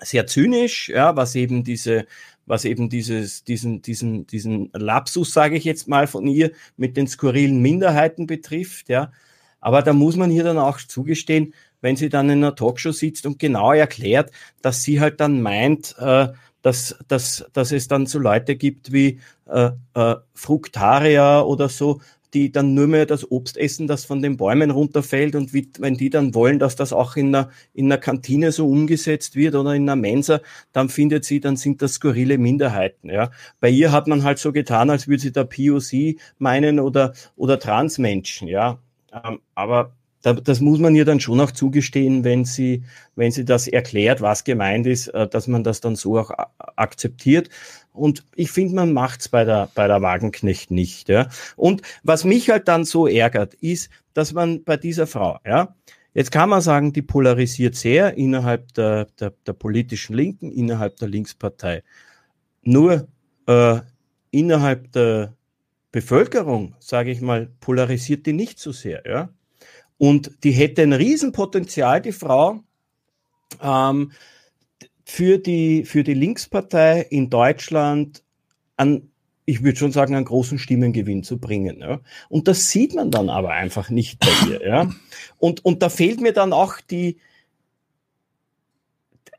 sehr zynisch, ja, was eben diese, was eben dieses, diesen, diesen, diesen Lapsus, sage ich jetzt mal von ihr, mit den skurrilen Minderheiten betrifft, ja. Aber da muss man hier dann auch zugestehen, wenn sie dann in einer Talkshow sitzt und genau erklärt, dass sie halt dann meint, äh, dass, dass, dass es dann so Leute gibt wie äh, äh, Fruktarier oder so, die dann nur mehr das Obst essen, das von den Bäumen runterfällt und wie, wenn die dann wollen, dass das auch in einer, in Kantine so umgesetzt wird oder in einer Mensa, dann findet sie, dann sind das skurrile Minderheiten. Ja. Bei ihr hat man halt so getan, als würde sie da POC meinen oder, oder Transmenschen. Ja. Ähm, aber das muss man ihr dann schon auch zugestehen, wenn sie, wenn sie das erklärt, was gemeint ist, äh, dass man das dann so auch akzeptiert. Und ich finde, man macht's bei der, bei der Wagenknecht nicht. Ja. Und was mich halt dann so ärgert, ist, dass man bei dieser Frau, ja, jetzt kann man sagen, die polarisiert sehr innerhalb der, der, der politischen Linken, innerhalb der Linkspartei. Nur äh, innerhalb der Bevölkerung, sage ich mal, polarisiert die nicht so sehr. Ja? Und die hätte ein Riesenpotenzial, die Frau, ähm, für, die, für die Linkspartei in Deutschland an ich würde schon sagen, einen großen Stimmengewinn zu bringen. Ja. Und das sieht man dann aber einfach nicht bei ihr. Ja. Und, und da fehlt mir dann auch die,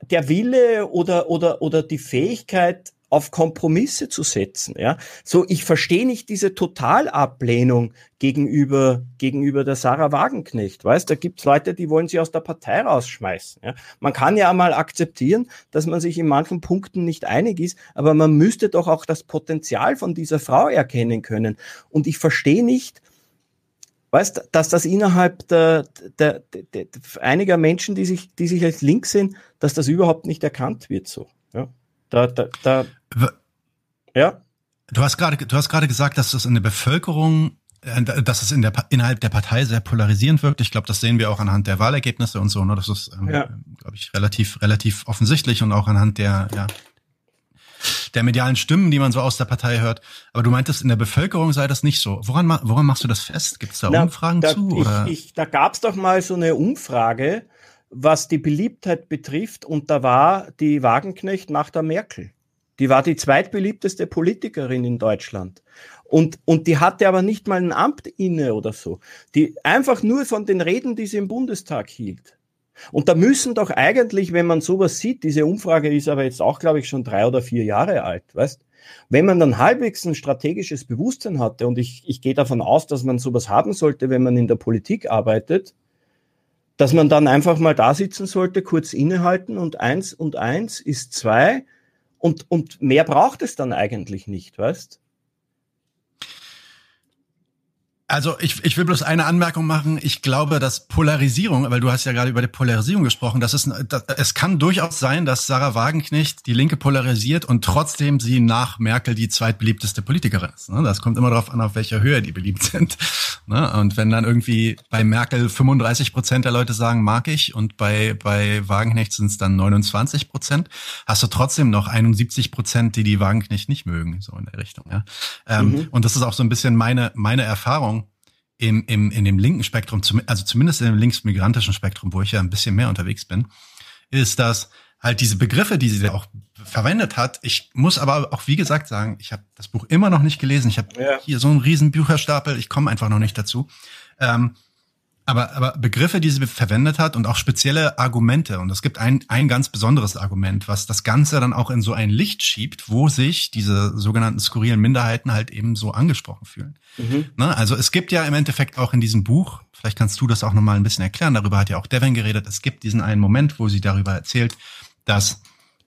der Wille oder, oder, oder die Fähigkeit, auf Kompromisse zu setzen. Ja, so ich verstehe nicht diese Totalablehnung gegenüber gegenüber der Sarah Wagenknecht. Weißt, da gibt's Leute, die wollen sie aus der Partei rausschmeißen. Ja, man kann ja einmal akzeptieren, dass man sich in manchen Punkten nicht einig ist, aber man müsste doch auch das Potenzial von dieser Frau erkennen können. Und ich verstehe nicht, weißt, dass das innerhalb der, der, der, der einiger Menschen, die sich die sich als links sehen, dass das überhaupt nicht erkannt wird so. Ja. Da, da, da, ja. Du hast gerade, du hast gerade gesagt, dass es in der Bevölkerung, äh, dass es in der, innerhalb der Partei sehr polarisierend wirkt. Ich glaube, das sehen wir auch anhand der Wahlergebnisse und so. Ne? Das ist, ähm, ja. glaube ich, relativ, relativ offensichtlich und auch anhand der, ja, der medialen Stimmen, die man so aus der Partei hört. Aber du meintest, in der Bevölkerung sei das nicht so. Woran, woran machst du das fest? Gibt es da Na, Umfragen da, zu? Ich, oder? Ich, da gab es doch mal so eine Umfrage, was die Beliebtheit betrifft, und da war die Wagenknecht nach der Merkel. Die war die zweitbeliebteste Politikerin in Deutschland. Und, und die hatte aber nicht mal ein Amt inne oder so. Die einfach nur von den Reden, die sie im Bundestag hielt. Und da müssen doch eigentlich, wenn man sowas sieht, diese Umfrage ist aber jetzt auch, glaube ich, schon drei oder vier Jahre alt, weißt? Wenn man dann halbwegs ein strategisches Bewusstsein hatte, und ich, ich gehe davon aus, dass man sowas haben sollte, wenn man in der Politik arbeitet, dass man dann einfach mal da sitzen sollte, kurz innehalten und eins und eins ist zwei und, und mehr braucht es dann eigentlich nicht, weißt? Also ich, ich will bloß eine Anmerkung machen. Ich glaube, dass Polarisierung, weil du hast ja gerade über die Polarisierung gesprochen, das ist, das, es kann durchaus sein, dass Sarah Wagenknecht die Linke polarisiert und trotzdem sie nach Merkel die zweitbeliebteste Politikerin ist. Ne? Das kommt immer darauf an, auf welcher Höhe die beliebt sind. Ne? Und wenn dann irgendwie bei Merkel 35 Prozent der Leute sagen, mag ich, und bei, bei Wagenknecht sind es dann 29 Prozent, hast du trotzdem noch 71 Prozent, die die Wagenknecht nicht mögen, so in der Richtung. Ja? Ähm, mhm. Und das ist auch so ein bisschen meine, meine Erfahrung im, im, in dem linken Spektrum, also zumindest in dem linksmigrantischen Spektrum, wo ich ja ein bisschen mehr unterwegs bin, ist, dass halt diese Begriffe, die sie da auch verwendet hat. Ich muss aber auch, wie gesagt, sagen, ich habe das Buch immer noch nicht gelesen. Ich habe ja. hier so einen riesen Bücherstapel, ich komme einfach noch nicht dazu. Ähm, aber, aber Begriffe, die sie verwendet hat und auch spezielle Argumente. Und es gibt ein, ein ganz besonderes Argument, was das Ganze dann auch in so ein Licht schiebt, wo sich diese sogenannten skurrilen Minderheiten halt eben so angesprochen fühlen. Mhm. Ne? Also es gibt ja im Endeffekt auch in diesem Buch, vielleicht kannst du das auch nochmal ein bisschen erklären, darüber hat ja auch Devin geredet, es gibt diesen einen Moment, wo sie darüber erzählt, dass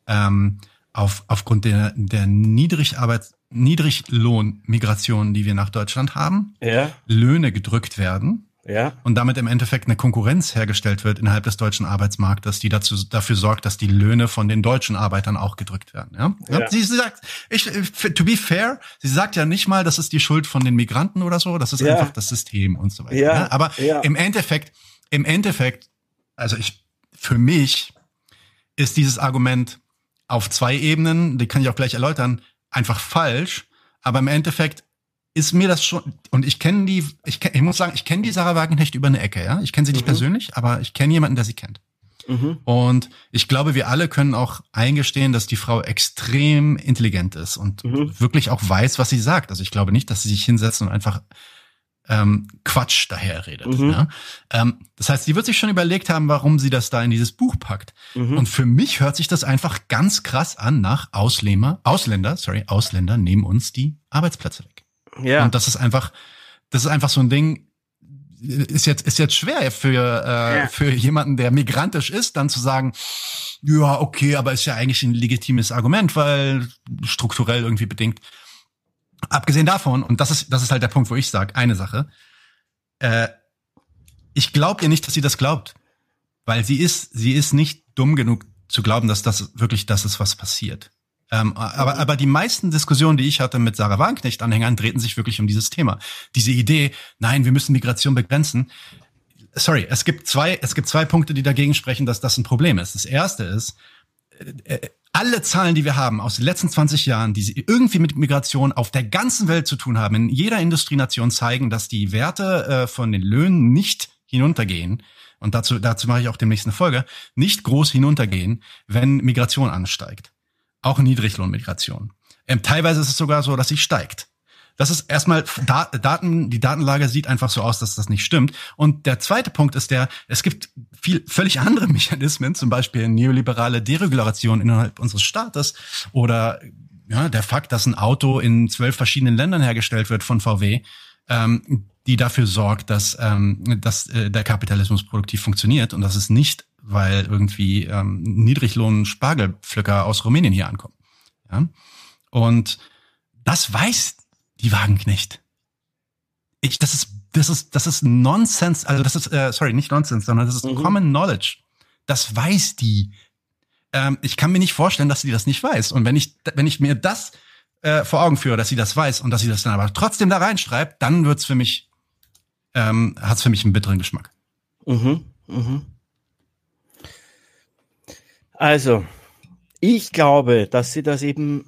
ähm, auf, aufgrund der, der Niedrigarbeits Niedriglohnmigration, die wir nach Deutschland haben, ja. Löhne gedrückt werden ja. Und damit im Endeffekt eine Konkurrenz hergestellt wird innerhalb des deutschen Arbeitsmarktes, die dazu, dafür sorgt, dass die Löhne von den deutschen Arbeitern auch gedrückt werden. Ja? ja. Sie, sie sagt, ich, to be fair, sie sagt ja nicht mal, das ist die Schuld von den Migranten oder so, das ist ja. einfach das System und so weiter. Ja. ja? Aber im Endeffekt, im Endeffekt, also ich, für mich ist dieses Argument auf zwei Ebenen, die kann ich auch gleich erläutern, einfach falsch. Aber im Endeffekt ist mir das schon, und ich kenne die, ich, kenn, ich muss sagen, ich kenne die Sarah Wagenknecht über eine Ecke, ja. Ich kenne sie nicht mhm. persönlich, aber ich kenne jemanden, der sie kennt. Mhm. Und ich glaube, wir alle können auch eingestehen, dass die Frau extrem intelligent ist und mhm. wirklich auch weiß, was sie sagt. Also ich glaube nicht, dass sie sich hinsetzt und einfach ähm, Quatsch daherredet. Mhm. Ja? Ähm, das heißt, sie wird sich schon überlegt haben, warum sie das da in dieses Buch packt. Mhm. Und für mich hört sich das einfach ganz krass an nach Ausländer, Ausländer, sorry, Ausländer nehmen uns die Arbeitsplätze. Ja. Und das ist einfach, das ist einfach so ein Ding, ist jetzt, ist jetzt schwer für, äh, ja. für jemanden, der migrantisch ist, dann zu sagen, ja, okay, aber ist ja eigentlich ein legitimes Argument, weil strukturell irgendwie bedingt. Abgesehen davon, und das ist, das ist halt der Punkt, wo ich sage, eine Sache, äh, ich glaube ihr nicht, dass sie das glaubt. Weil sie ist, sie ist nicht dumm genug zu glauben, dass das wirklich das ist, was passiert. Ähm, aber, aber die meisten Diskussionen, die ich hatte mit Sarah Wagenknecht-Anhängern, drehten sich wirklich um dieses Thema. Diese Idee, nein, wir müssen Migration begrenzen. Sorry, es gibt zwei, es gibt zwei Punkte, die dagegen sprechen, dass das ein Problem ist. Das erste ist, äh, alle Zahlen, die wir haben aus den letzten 20 Jahren, die irgendwie mit Migration auf der ganzen Welt zu tun haben, in jeder Industrienation zeigen, dass die Werte äh, von den Löhnen nicht hinuntergehen. Und dazu, dazu mache ich auch demnächst eine Folge, nicht groß hinuntergehen, wenn Migration ansteigt. Auch Niedriglohnmigration. Ähm, teilweise ist es sogar so, dass sie steigt. Das ist erstmal Daten, die Datenlage sieht einfach so aus, dass das nicht stimmt. Und der zweite Punkt ist der, es gibt viel, völlig andere Mechanismen, zum Beispiel neoliberale Deregulation innerhalb unseres Staates oder ja, der Fakt, dass ein Auto in zwölf verschiedenen Ländern hergestellt wird von VW, ähm, die dafür sorgt, dass, ähm, dass äh, der Kapitalismus produktiv funktioniert und das ist nicht, weil irgendwie ähm, Niedriglohn-Spargelpflücker aus Rumänien hier ankommen. Ja? Und das weiß die Wagenknecht. Ich, das ist, das ist, das ist Nonsense, also das ist, äh, sorry, nicht Nonsense, sondern das ist mhm. Common Knowledge. Das weiß die. Ähm, ich kann mir nicht vorstellen, dass sie das nicht weiß. Und wenn ich, wenn ich mir das äh, vor Augen führe, dass sie das weiß und dass sie das dann aber trotzdem da reinschreibt, dann wird's für mich, ähm, hat's für mich einen bitteren Geschmack. Mhm, mhm. Also, ich glaube, dass sie das eben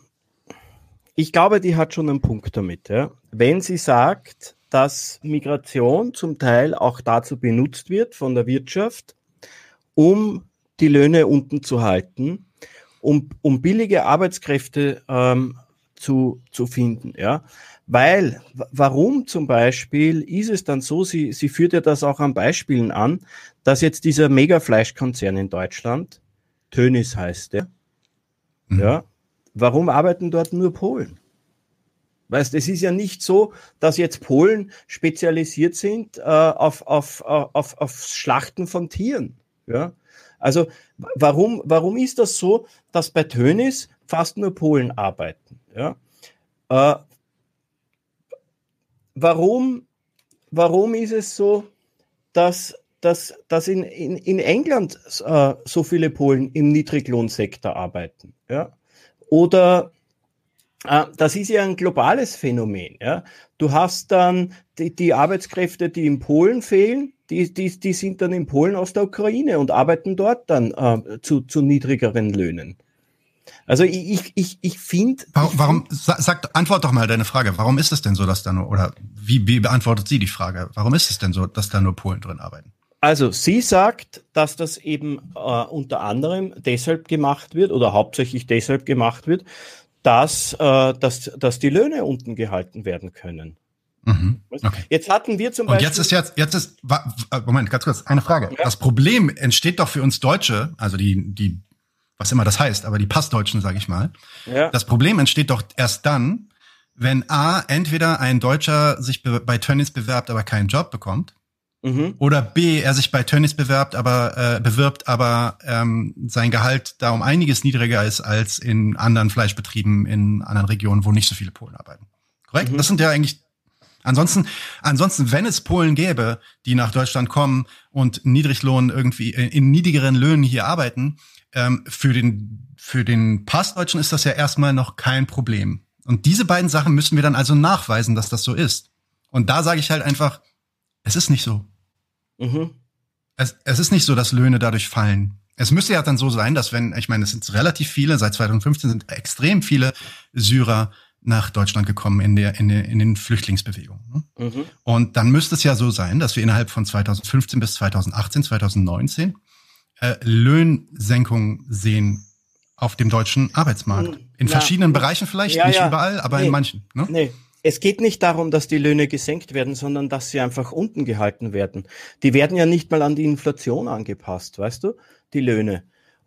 ich glaube, die hat schon einen Punkt damit. Ja? Wenn sie sagt, dass Migration zum Teil auch dazu benutzt wird von der Wirtschaft, um die Löhne unten zu halten, um, um billige Arbeitskräfte ähm, zu, zu finden. Ja? Weil, warum zum Beispiel ist es dann so, sie, sie führt ja das auch an Beispielen an, dass jetzt dieser Megafleischkonzern in Deutschland, Tönis heißt der, mhm. ja, Warum arbeiten dort nur Polen? Weißt, es ist ja nicht so, dass jetzt Polen spezialisiert sind äh, auf, auf, auf, auf Schlachten von Tieren. Ja? Also warum, warum ist das so, dass bei Tönis fast nur Polen arbeiten? Ja? Äh, warum, warum ist es so, dass, dass, dass in, in, in England äh, so viele Polen im Niedriglohnsektor arbeiten? Ja? Oder äh, das ist ja ein globales Phänomen. Ja? Du hast dann die, die Arbeitskräfte, die in Polen fehlen, die, die, die sind dann in Polen aus der Ukraine und arbeiten dort dann äh, zu, zu niedrigeren Löhnen. Also ich, ich, ich finde. Warum, warum sag, antwort doch mal deine Frage. Warum ist es denn so, dass da nur, oder wie, wie beantwortet sie die Frage? Warum ist es denn so, dass da nur Polen drin arbeiten? Also sie sagt, dass das eben äh, unter anderem deshalb gemacht wird oder hauptsächlich deshalb gemacht wird, dass, äh, dass, dass die Löhne unten gehalten werden können. Mhm. Okay. Jetzt hatten wir zum Beispiel. Und jetzt ist jetzt, jetzt ist, Moment, ganz kurz, eine Frage. Ja. Das Problem entsteht doch für uns Deutsche, also die, die, was immer das heißt, aber die Passdeutschen, sage ich mal. Ja. Das Problem entsteht doch erst dann, wenn A, entweder ein Deutscher sich bei Tönnies bewerbt, aber keinen Job bekommt, Mhm. Oder B, er sich bei Tönnies bewerbt, aber äh, bewirbt, aber ähm, sein Gehalt da um einiges niedriger ist als in anderen Fleischbetrieben in anderen Regionen, wo nicht so viele Polen arbeiten. Korrekt? Mhm. Das sind ja eigentlich Ansonsten, ansonsten, wenn es Polen gäbe, die nach Deutschland kommen und Niedriglohn irgendwie in, in niedrigeren Löhnen hier arbeiten, ähm, für den für den Passdeutschen ist das ja erstmal noch kein Problem. Und diese beiden Sachen müssen wir dann also nachweisen, dass das so ist. Und da sage ich halt einfach, es ist nicht so. Mhm. Es, es ist nicht so, dass Löhne dadurch fallen. Es müsste ja dann so sein, dass wenn, ich meine, es sind relativ viele, seit 2015 sind extrem viele Syrer nach Deutschland gekommen in der in, der, in den Flüchtlingsbewegungen. Ne? Mhm. Und dann müsste es ja so sein, dass wir innerhalb von 2015 bis 2018, 2019 äh, Löhnsenkungen sehen auf dem deutschen Arbeitsmarkt. In ja. verschiedenen Bereichen vielleicht, ja, nicht ja. überall, aber nee. in manchen. Ne? Nee, es geht nicht darum, dass die Löhne gesenkt werden, sondern dass sie einfach unten gehalten werden. Die werden ja nicht mal an die Inflation angepasst, weißt du, die Löhne.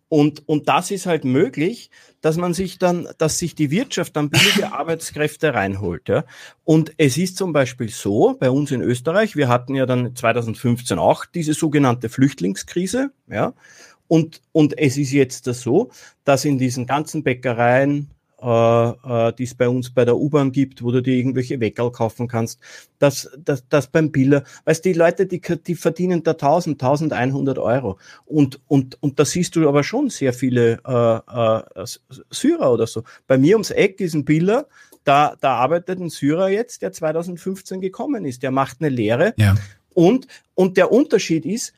Und, und das ist halt möglich, dass man sich dann, dass sich die Wirtschaft dann billige Arbeitskräfte reinholt. Ja. Und es ist zum Beispiel so, bei uns in Österreich, wir hatten ja dann 2015 auch diese sogenannte Flüchtlingskrise, ja. Und, und es ist jetzt so, dass in diesen ganzen Bäckereien, äh, äh, die es bei uns bei der U-Bahn gibt, wo du dir irgendwelche Weckerl kaufen kannst, dass das, das beim Biller, weißt die Leute, die, die verdienen da 1000, 1100 Euro. Und, und, und da siehst du aber schon sehr viele äh, äh, Syrer oder so. Bei mir ums Eck ist ein Biller, da, da arbeitet ein Syrer jetzt, der 2015 gekommen ist, der macht eine Lehre. Ja. und, und der Unterschied ist,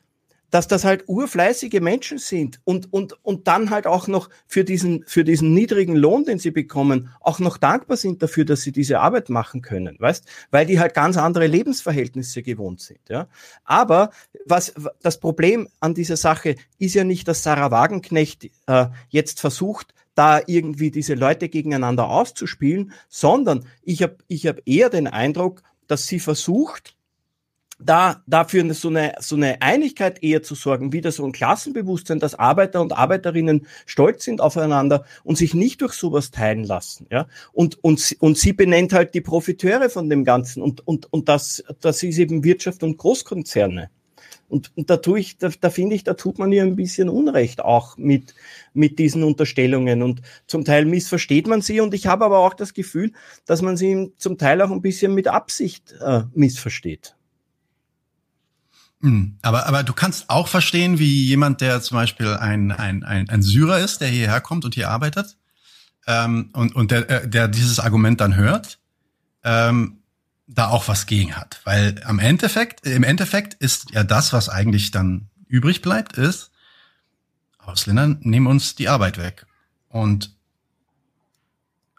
dass das halt urfleißige Menschen sind und, und, und dann halt auch noch für diesen, für diesen niedrigen Lohn, den sie bekommen, auch noch dankbar sind dafür, dass sie diese Arbeit machen können, weißt? Weil die halt ganz andere Lebensverhältnisse gewohnt sind, ja. Aber was, das Problem an dieser Sache ist ja nicht, dass Sarah Wagenknecht äh, jetzt versucht, da irgendwie diese Leute gegeneinander auszuspielen, sondern ich habe ich hab eher den Eindruck, dass sie versucht, da dafür so eine, so eine Einigkeit eher zu sorgen, wieder so ein Klassenbewusstsein, dass Arbeiter und Arbeiterinnen stolz sind aufeinander und sich nicht durch sowas teilen lassen, ja. Und, und, und sie benennt halt die Profiteure von dem Ganzen und, und, und das, das ist eben Wirtschaft und Großkonzerne. Und, und da tue ich, da, da finde ich, da tut man ihr ein bisschen Unrecht auch mit, mit diesen Unterstellungen. Und zum Teil missversteht man sie. Und ich habe aber auch das Gefühl, dass man sie zum Teil auch ein bisschen mit Absicht äh, missversteht. Hm, aber, aber du kannst auch verstehen, wie jemand, der zum Beispiel ein, ein, ein, ein Syrer ist, der hierher kommt und hier arbeitet, ähm, und, und der, äh, der dieses Argument dann hört, ähm, da auch was gegen hat. Weil am Endeffekt, im Endeffekt ist ja das, was eigentlich dann übrig bleibt, ist, Ausländer nehmen uns die Arbeit weg. Und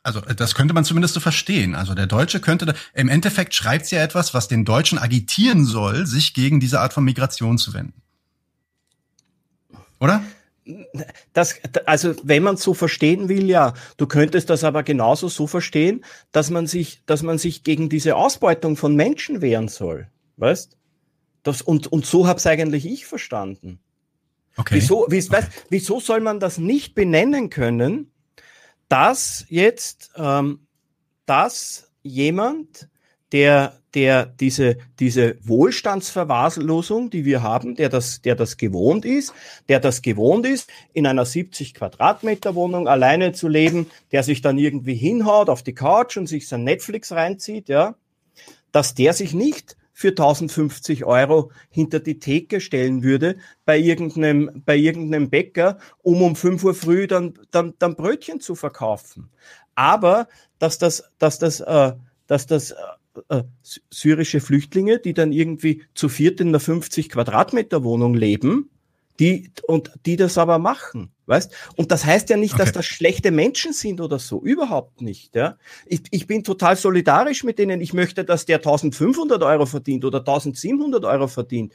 also das könnte man zumindest so verstehen. Also der Deutsche könnte, da, im Endeffekt schreibt sie ja etwas, was den Deutschen agitieren soll, sich gegen diese Art von Migration zu wenden. Oder? das, also wenn man so verstehen will, ja, du könntest das aber genauso so verstehen, dass man sich, dass man sich gegen diese Ausbeutung von Menschen wehren soll, weißt? Das und und so hab's eigentlich ich verstanden. Okay. Wieso, wie, okay. weißt, wieso soll man das nicht benennen können, dass jetzt, ähm, dass jemand der, der diese, diese Wohlstandsverwahrlosung, die wir haben, der das, der das gewohnt ist, der das gewohnt ist, in einer 70 Quadratmeter Wohnung alleine zu leben, der sich dann irgendwie hinhaut auf die Couch und sich sein Netflix reinzieht, ja, dass der sich nicht für 1050 Euro hinter die Theke stellen würde bei irgendeinem, bei irgendeinem Bäcker, um um 5 Uhr früh dann, dann, dann Brötchen zu verkaufen. Aber, dass das, dass das, äh, dass das äh, äh, syrische Flüchtlinge, die dann irgendwie zu viert in einer 50 Quadratmeter Wohnung leben, die und die das aber machen, weißt? Und das heißt ja nicht, okay. dass das schlechte Menschen sind oder so, überhaupt nicht. Ja, ich, ich bin total solidarisch mit denen. Ich möchte, dass der 1500 Euro verdient oder 1700 Euro verdient.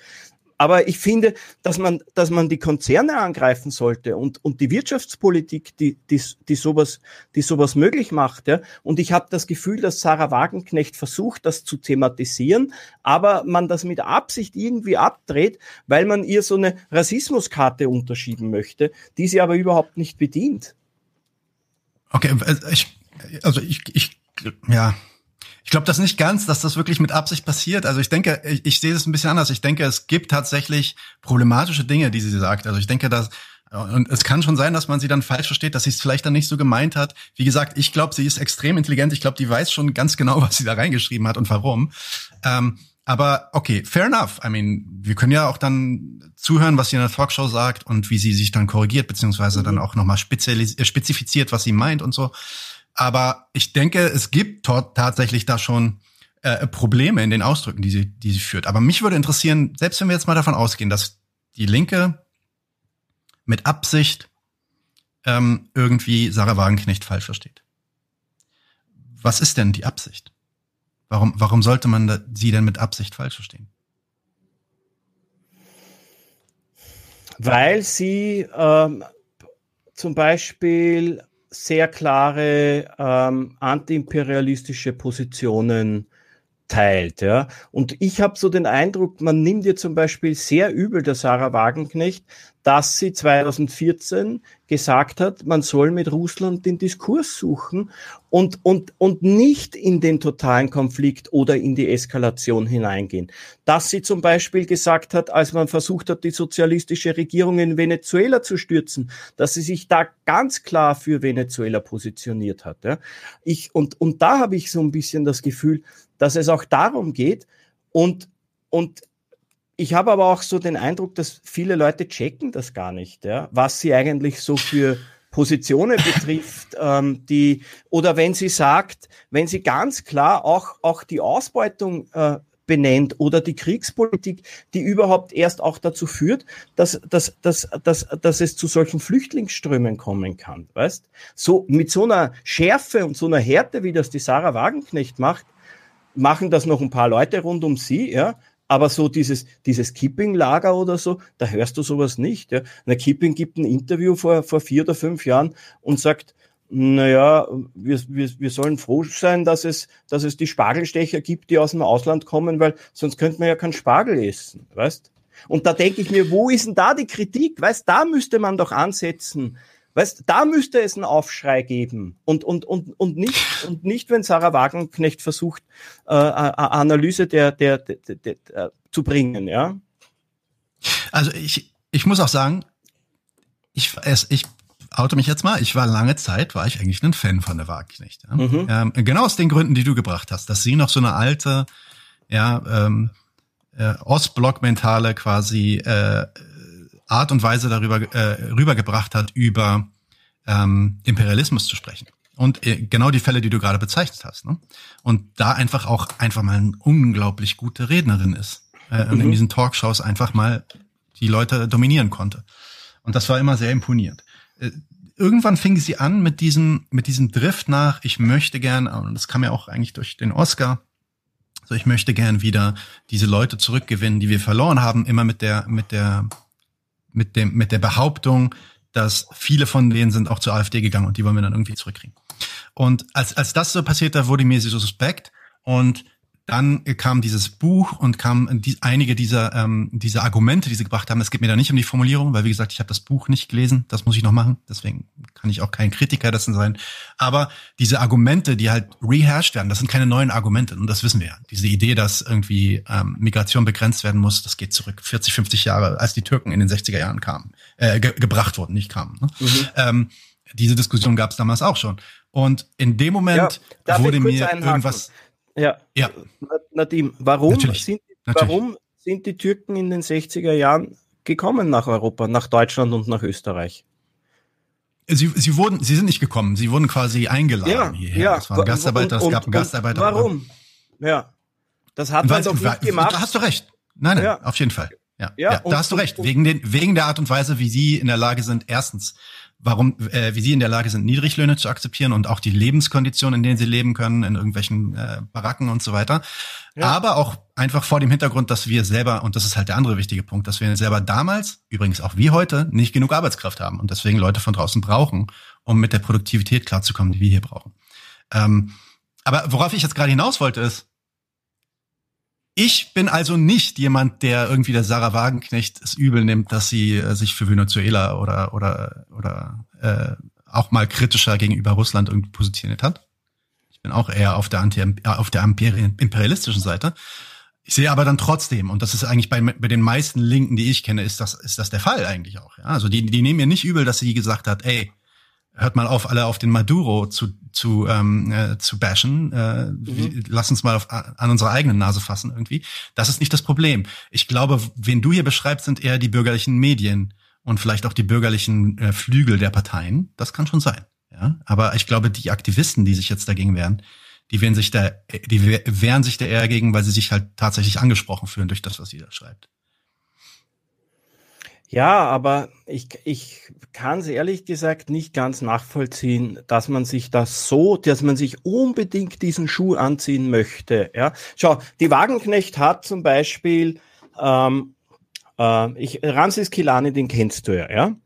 Aber ich finde, dass man, dass man die Konzerne angreifen sollte und, und die Wirtschaftspolitik, die, die, die, sowas, die sowas möglich macht. Ja. Und ich habe das Gefühl, dass Sarah Wagenknecht versucht, das zu thematisieren, aber man das mit Absicht irgendwie abdreht, weil man ihr so eine Rassismuskarte unterschieben möchte, die sie aber überhaupt nicht bedient. Okay, äh, ich, also ich, ich, ja, ich glaube das nicht ganz, dass das wirklich mit Absicht passiert. Also ich denke, ich, ich sehe das ein bisschen anders. Ich denke, es gibt tatsächlich problematische Dinge, die sie sagt. Also ich denke, dass und es kann schon sein, dass man sie dann falsch versteht, dass sie es vielleicht dann nicht so gemeint hat. Wie gesagt, ich glaube, sie ist extrem intelligent. Ich glaube, die weiß schon ganz genau, was sie da reingeschrieben hat und warum. Ähm, aber okay, fair enough. I mean, wir können ja auch dann zuhören, was sie in der Talkshow sagt und wie sie sich dann korrigiert, beziehungsweise mhm. dann auch nochmal spezifiziert, was sie meint und so. Aber ich denke, es gibt tatsächlich da schon äh, Probleme in den Ausdrücken, die sie, die sie führt. Aber mich würde interessieren, selbst wenn wir jetzt mal davon ausgehen, dass die Linke mit Absicht ähm, irgendwie Sarah Wagenknecht falsch versteht. Was ist denn die Absicht? Warum, warum sollte man da, sie denn mit Absicht falsch verstehen? Weil sie ähm, zum Beispiel sehr klare ähm, antiimperialistische Positionen teilt. Ja. Und ich habe so den Eindruck, man nimmt ihr zum Beispiel sehr übel der Sarah Wagenknecht, dass sie 2014 gesagt hat, man soll mit Russland den Diskurs suchen und, und, und nicht in den totalen Konflikt oder in die Eskalation hineingehen. Dass sie zum Beispiel gesagt hat, als man versucht hat, die sozialistische Regierung in Venezuela zu stürzen, dass sie sich da ganz klar für Venezuela positioniert hat. Ja. Ich, und, und da habe ich so ein bisschen das Gefühl, dass es auch darum geht und, und ich habe aber auch so den Eindruck, dass viele Leute checken das gar nicht, ja, was sie eigentlich so für Positionen betrifft, ähm, die oder wenn sie sagt, wenn sie ganz klar auch auch die Ausbeutung äh, benennt oder die Kriegspolitik, die überhaupt erst auch dazu führt, dass, dass, dass, dass, dass es zu solchen Flüchtlingsströmen kommen kann. Weißt? So, mit so einer Schärfe und so einer Härte, wie das die Sarah Wagenknecht macht, machen das noch ein paar Leute rund um sie, ja. Aber so dieses, dieses Kipping-Lager oder so, da hörst du sowas nicht. Ja. Eine Kipping gibt ein Interview vor, vor vier oder fünf Jahren und sagt, naja, wir, wir, wir sollen froh sein, dass es, dass es die Spargelstecher gibt, die aus dem Ausland kommen, weil sonst könnte man ja keinen Spargel essen, weißt? Und da denke ich mir, wo ist denn da die Kritik? Weißt, da müsste man doch ansetzen. Weißt, da müsste es einen Aufschrei geben und und und und nicht und nicht, wenn Sarah Wagenknecht versucht, äh, eine Analyse der, der, der, der, der zu bringen, ja. Also ich ich muss auch sagen, ich es, ich oute mich jetzt mal, ich war lange Zeit, war ich eigentlich ein Fan von der Wagenknecht. Ja? Mhm. Ähm, genau aus den Gründen, die du gebracht hast, dass sie noch so eine alte, ja, ähm, äh, Ostblock-mentale quasi äh, Art und Weise darüber äh, rübergebracht hat, über ähm, Imperialismus zu sprechen. Und äh, genau die Fälle, die du gerade bezeichnet hast. Ne? Und da einfach auch einfach mal eine unglaublich gute Rednerin ist. Äh, mhm. Und in diesen Talkshows einfach mal die Leute dominieren konnte. Und das war immer sehr imponierend. Äh, irgendwann fing sie an mit diesem, mit diesem Drift nach, ich möchte gern, und das kam ja auch eigentlich durch den Oscar, so ich möchte gern wieder diese Leute zurückgewinnen, die wir verloren haben, immer mit der, mit der, mit dem, mit der Behauptung, dass viele von denen sind auch zur AfD gegangen und die wollen wir dann irgendwie zurückkriegen. Und als, als das so passiert, da wurde mir so suspekt und dann kam dieses Buch und kam die, einige dieser, ähm, dieser Argumente, die sie gebracht haben. Es geht mir da nicht um die Formulierung, weil wie gesagt, ich habe das Buch nicht gelesen. Das muss ich noch machen. Deswegen kann ich auch kein Kritiker dessen sein. Aber diese Argumente, die halt rehashed werden, das sind keine neuen Argumente. Und das wissen wir ja. Diese Idee, dass irgendwie ähm, Migration begrenzt werden muss, das geht zurück 40, 50 Jahre, als die Türken in den 60er Jahren kamen, äh, ge gebracht wurden, nicht kamen. Ne? Mhm. Ähm, diese Diskussion gab es damals auch schon. Und in dem Moment ja, wurde mir irgendwas ja. ja. Nadim, warum Natürlich. sind, Natürlich. warum sind die Türken in den 60er Jahren gekommen nach Europa, nach Deutschland und nach Österreich? Sie, sie wurden, sie sind nicht gekommen, sie wurden quasi eingeladen ja, hierher. Ja. Es waren Gastarbeiter, es gab einen Gastarbeiter. Warum? Ja. Das hat man doch nicht gemacht. Da hast du recht. Nein, nein, ja. auf jeden Fall. Ja, ja, ja da hast du recht. Wegen, den, wegen der Art und Weise, wie sie in der Lage sind, erstens warum, äh, wie sie in der Lage sind, Niedriglöhne zu akzeptieren und auch die Lebenskonditionen, in denen sie leben können, in irgendwelchen äh, Baracken und so weiter. Ja. Aber auch einfach vor dem Hintergrund, dass wir selber, und das ist halt der andere wichtige Punkt, dass wir selber damals, übrigens auch wie heute, nicht genug Arbeitskraft haben und deswegen Leute von draußen brauchen, um mit der Produktivität klarzukommen, die wir hier brauchen. Ähm, aber worauf ich jetzt gerade hinaus wollte, ist, ich bin also nicht jemand, der irgendwie der Sarah Wagenknecht es übel nimmt, dass sie äh, sich für Venezuela oder oder oder äh, auch mal kritischer gegenüber Russland irgendwie positioniert hat. Ich bin auch eher auf der Anti äh, auf der imperialistischen Seite. Ich sehe aber dann trotzdem, und das ist eigentlich bei, bei den meisten Linken, die ich kenne, ist das, ist das der Fall eigentlich auch. Ja? Also die, die nehmen mir nicht übel, dass sie gesagt hat, ey, hört mal auf, alle auf den Maduro zu, zu, ähm, äh, zu bashen. Äh, mhm. Lass uns mal auf, an unsere eigene Nase fassen irgendwie. Das ist nicht das Problem. Ich glaube, wen du hier beschreibst, sind eher die bürgerlichen Medien und vielleicht auch die bürgerlichen äh, Flügel der Parteien. Das kann schon sein. Ja, aber ich glaube, die Aktivisten, die sich jetzt dagegen wehren, die wehren sich da, die wehren sich da eher dagegen, weil sie sich halt tatsächlich angesprochen fühlen durch das, was sie da schreibt. Ja, aber ich, ich kann es ehrlich gesagt nicht ganz nachvollziehen, dass man sich das so, dass man sich unbedingt diesen Schuh anziehen möchte. Ja, schau, die Wagenknecht hat zum Beispiel, ähm, äh, ich, Ramses Kilani, den kennst du ja, ja.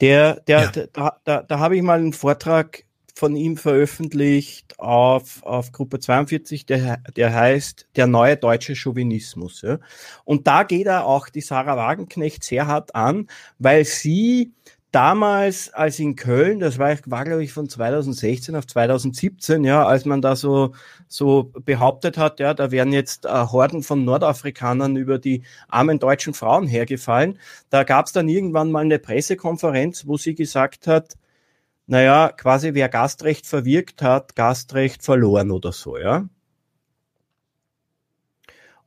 Der, der, ja. da, da, da habe ich mal einen Vortrag von ihm veröffentlicht auf, auf Gruppe 42, der, der heißt Der neue deutsche Chauvinismus. Ja. Und da geht er auch die Sarah Wagenknecht sehr hart an, weil sie damals, als in Köln, das war, war glaube ich von 2016 auf 2017, ja, als man da so, so behauptet hat, ja, da wären jetzt äh, Horden von Nordafrikanern über die armen deutschen Frauen hergefallen. Da gab es dann irgendwann mal eine Pressekonferenz, wo sie gesagt hat, naja, quasi wer Gastrecht verwirkt hat, Gastrecht verloren oder so, ja.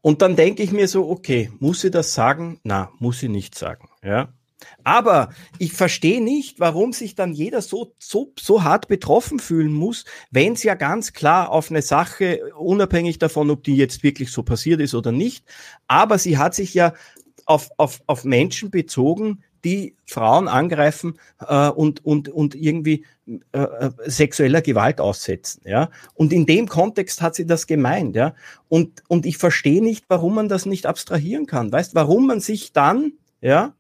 Und dann denke ich mir so, okay, muss sie das sagen? Na, muss sie nicht sagen, ja. Aber ich verstehe nicht, warum sich dann jeder so, so, so hart betroffen fühlen muss, wenn es ja ganz klar auf eine Sache, unabhängig davon, ob die jetzt wirklich so passiert ist oder nicht, aber sie hat sich ja auf, auf, auf Menschen bezogen, die Frauen angreifen äh, und, und, und irgendwie äh, äh, sexueller Gewalt aussetzen. Ja? Und in dem Kontext hat sie das gemeint. Ja? Und, und ich verstehe nicht, warum man das nicht abstrahieren kann. Weißt, warum man sich dann, ja,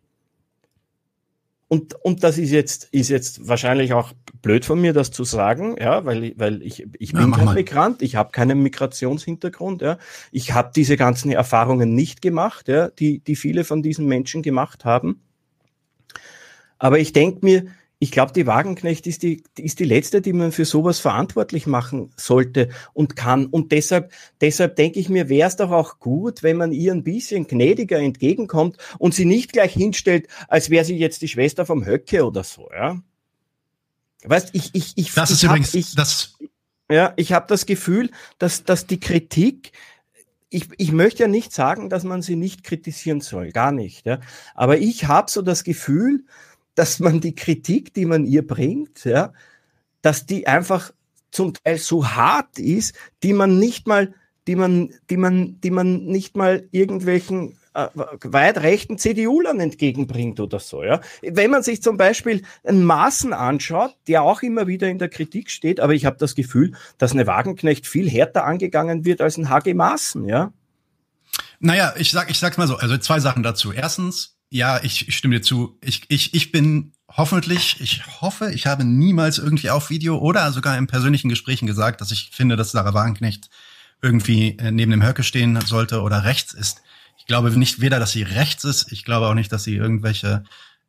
und, und das ist jetzt, ist jetzt wahrscheinlich auch blöd von mir, das zu sagen, ja, weil, weil ich, ich bin ja, kein. Migrant, ich habe keinen Migrationshintergrund, ja. Ich habe diese ganzen Erfahrungen nicht gemacht, ja, die, die viele von diesen Menschen gemacht haben. Aber ich denke mir, ich glaube, die Wagenknecht ist die, ist die letzte, die man für sowas verantwortlich machen sollte und kann. Und deshalb, deshalb denke ich mir, wäre es doch auch gut, wenn man ihr ein bisschen gnädiger entgegenkommt und sie nicht gleich hinstellt, als wäre sie jetzt die Schwester vom Höcke oder so, ja. Weißt, ich, ich, ich, das ist ich übrigens, hab, ich, das, ja, ich habe das Gefühl, dass, dass die Kritik, ich, ich möchte ja nicht sagen, dass man sie nicht kritisieren soll, gar nicht. Ja. Aber ich habe so das Gefühl, dass man die Kritik, die man ihr bringt, ja, dass die einfach zum Teil so hart ist, die man nicht mal, die man, die man, die man nicht mal irgendwelchen äh, weit rechten CDU-Lern entgegenbringt oder so. Ja. Wenn man sich zum Beispiel einen Maßen anschaut, der auch immer wieder in der Kritik steht, aber ich habe das Gefühl, dass eine Wagenknecht viel härter angegangen wird als ein HG Maßen, ja. Naja, ich sag, ich sag's mal so, also zwei Sachen dazu. Erstens, ja, ich, ich stimme dir zu. Ich, ich, ich bin hoffentlich, ich hoffe, ich habe niemals irgendwie auf Video oder sogar in persönlichen Gesprächen gesagt, dass ich finde, dass Sarah Wagenknecht irgendwie äh, neben dem Höcke stehen sollte oder rechts ist. Ich glaube nicht weder, dass sie rechts ist, ich glaube auch nicht, dass sie irgendwelche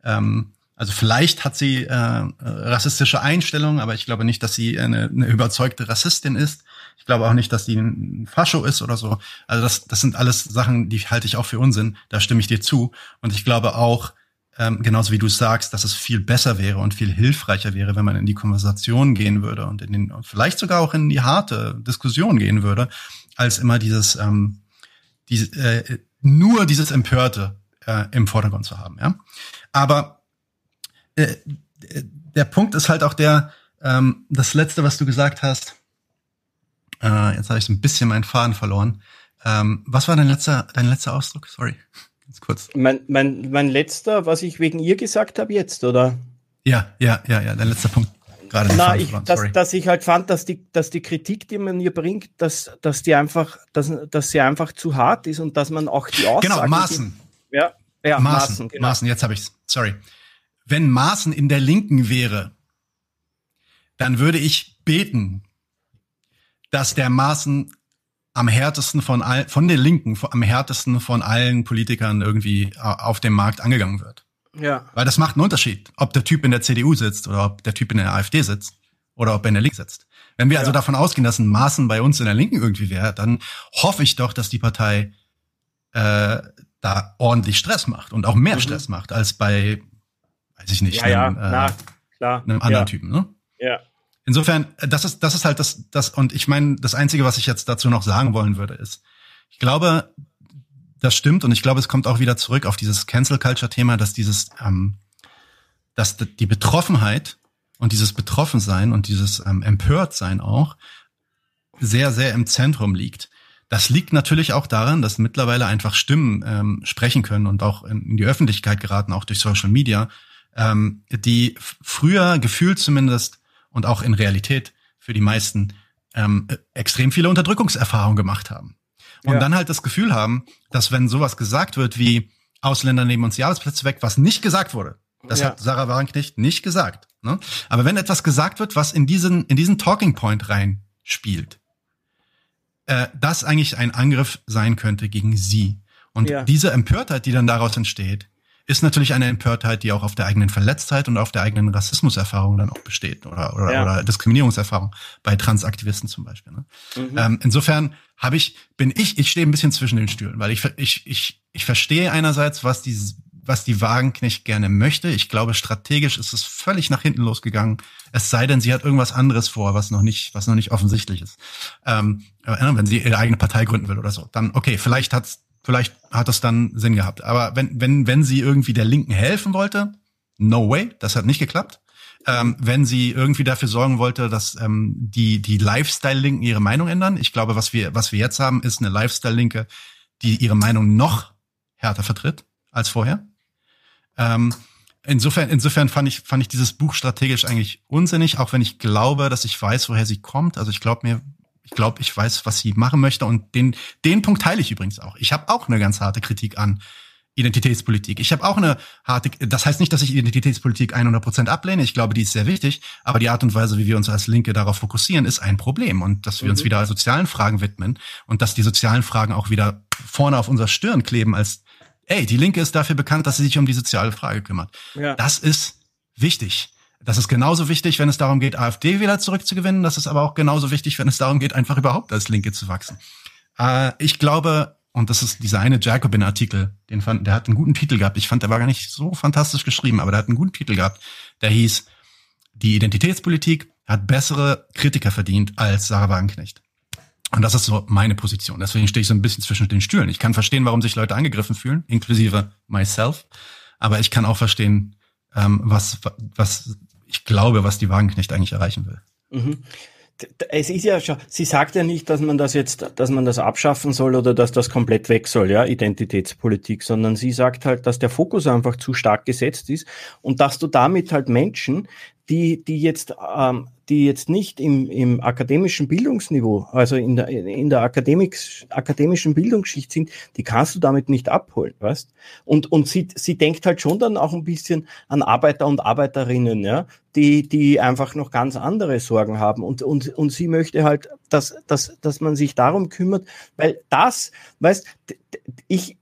ähm, also vielleicht hat sie äh, rassistische Einstellungen, aber ich glaube nicht, dass sie eine, eine überzeugte Rassistin ist. Ich glaube auch nicht, dass sie ein Fascho ist oder so. Also das, das sind alles Sachen, die halte ich auch für Unsinn. Da stimme ich dir zu. Und ich glaube auch, ähm, genauso wie du sagst, dass es viel besser wäre und viel hilfreicher wäre, wenn man in die Konversation gehen würde und in den, vielleicht sogar auch in die harte Diskussion gehen würde, als immer dieses, ähm, diese, äh, nur dieses Empörte äh, im Vordergrund zu haben. Ja, aber äh, der Punkt ist halt auch der, ähm, das letzte, was du gesagt hast, äh, jetzt habe ich so ein bisschen meinen Faden verloren. Ähm, was war dein letzter, dein letzter Ausdruck? Sorry, ganz kurz. Mein, mein, mein letzter, was ich wegen ihr gesagt habe jetzt, oder? Ja, ja, ja, ja, dein letzter Punkt. Gerade Na, ich, dass, dass ich halt fand, dass die, dass die Kritik, die man ihr bringt, dass, dass die einfach, dass, dass sie einfach zu hart ist und dass man auch die Aussagen. Genau, Maßen. Die, ja, ja, Maßen, Maßen, genau. Maßen jetzt habe ich's. Sorry wenn Maaßen in der Linken wäre, dann würde ich beten, dass der Maaßen am härtesten von all, von der Linken, am härtesten von allen Politikern irgendwie auf dem Markt angegangen wird. Ja. Weil das macht einen Unterschied, ob der Typ in der CDU sitzt oder ob der Typ in der AfD sitzt oder ob er in der Linken sitzt. Wenn wir also ja. also davon ausgehen, dass ein Maaßen bei uns in der Linken irgendwie wäre, dann hoffe ich doch, dass die Partei äh, da ordentlich Stress macht und auch mehr mhm. Stress macht als bei weiß ich nicht, ja, einem, ja, äh, klar, einem anderen. Typen, ne? Ja. Insofern, äh, das ist, das ist halt das, das, und ich meine, das Einzige, was ich jetzt dazu noch sagen wollen würde, ist, ich glaube, das stimmt und ich glaube, es kommt auch wieder zurück auf dieses Cancel Culture Thema, dass dieses, ähm, dass die Betroffenheit und dieses Betroffensein und dieses ähm, Empörtsein auch sehr, sehr im Zentrum liegt. Das liegt natürlich auch daran, dass mittlerweile einfach Stimmen ähm, sprechen können und auch in, in die Öffentlichkeit geraten, auch durch Social Media, ähm, die früher gefühlt zumindest und auch in Realität für die meisten ähm, extrem viele Unterdrückungserfahrungen gemacht haben. Und ja. dann halt das Gefühl haben, dass wenn sowas gesagt wird wie Ausländer nehmen uns die Arbeitsplätze weg, was nicht gesagt wurde, das ja. hat Sarah Wagenknecht nicht gesagt. Ne? Aber wenn etwas gesagt wird, was in diesen, in diesen Talking Point reinspielt, äh, das eigentlich ein Angriff sein könnte gegen sie. Und ja. diese Empörtheit, die dann daraus entsteht, ist natürlich eine Empörtheit, die auch auf der eigenen Verletztheit und auf der eigenen Rassismuserfahrung dann auch besteht oder, oder, ja. oder Diskriminierungserfahrung bei Transaktivisten zum Beispiel. Ne? Mhm. Ähm, insofern habe ich, bin ich, ich stehe ein bisschen zwischen den Stühlen, weil ich, ich, ich, ich verstehe einerseits, was die, was die Wagenknecht gerne möchte. Ich glaube, strategisch ist es völlig nach hinten losgegangen. Es sei denn, sie hat irgendwas anderes vor, was noch nicht, was noch nicht offensichtlich ist. Ähm, wenn sie ihre eigene Partei gründen will oder so, dann okay, vielleicht hat's vielleicht hat das dann Sinn gehabt. Aber wenn, wenn, wenn sie irgendwie der Linken helfen wollte, no way, das hat nicht geklappt. Ähm, wenn sie irgendwie dafür sorgen wollte, dass ähm, die, die Lifestyle-Linken ihre Meinung ändern. Ich glaube, was wir, was wir jetzt haben, ist eine Lifestyle-Linke, die ihre Meinung noch härter vertritt als vorher. Ähm, insofern, insofern fand ich, fand ich dieses Buch strategisch eigentlich unsinnig, auch wenn ich glaube, dass ich weiß, woher sie kommt. Also ich glaube mir, ich glaube, ich weiß, was sie machen möchte und den, den Punkt teile ich übrigens auch. Ich habe auch eine ganz harte Kritik an Identitätspolitik. Ich habe auch eine harte, das heißt nicht, dass ich Identitätspolitik 100 Prozent ablehne. Ich glaube, die ist sehr wichtig. Aber die Art und Weise, wie wir uns als Linke darauf fokussieren, ist ein Problem. Und dass wir mhm. uns wieder sozialen Fragen widmen und dass die sozialen Fragen auch wieder vorne auf unserer Stirn kleben als, ey, die Linke ist dafür bekannt, dass sie sich um die soziale Frage kümmert. Ja. Das ist wichtig. Das ist genauso wichtig, wenn es darum geht, AfD wieder zurückzugewinnen. Das ist aber auch genauso wichtig, wenn es darum geht, einfach überhaupt als Linke zu wachsen. Äh, ich glaube, und das ist dieser eine Jacobin-Artikel, den fand, der hat einen guten Titel gehabt. Ich fand, der war gar nicht so fantastisch geschrieben, aber der hat einen guten Titel gehabt. Der hieß, die Identitätspolitik hat bessere Kritiker verdient als Sarah Wagenknecht. Und das ist so meine Position. Deswegen stehe ich so ein bisschen zwischen den Stühlen. Ich kann verstehen, warum sich Leute angegriffen fühlen, inklusive myself. Aber ich kann auch verstehen, ähm, was, was ich glaube, was die Wagenknecht eigentlich erreichen will. Mhm es ist ja schon, sie sagt ja nicht, dass man das jetzt, dass man das abschaffen soll oder dass das komplett weg soll, ja, Identitätspolitik, sondern sie sagt halt, dass der Fokus einfach zu stark gesetzt ist und dass du damit halt Menschen, die, die jetzt, ähm, die jetzt nicht im, im akademischen Bildungsniveau, also in der, in der Akademik, akademischen Bildungsschicht sind, die kannst du damit nicht abholen, weißt? Und, und sie, sie denkt halt schon dann auch ein bisschen an Arbeiter und Arbeiterinnen, ja, die, die einfach noch ganz andere Sorgen haben. Und, und, und sie möchte halt, dass, dass, dass man sich darum kümmert, weil das, weißt, ich,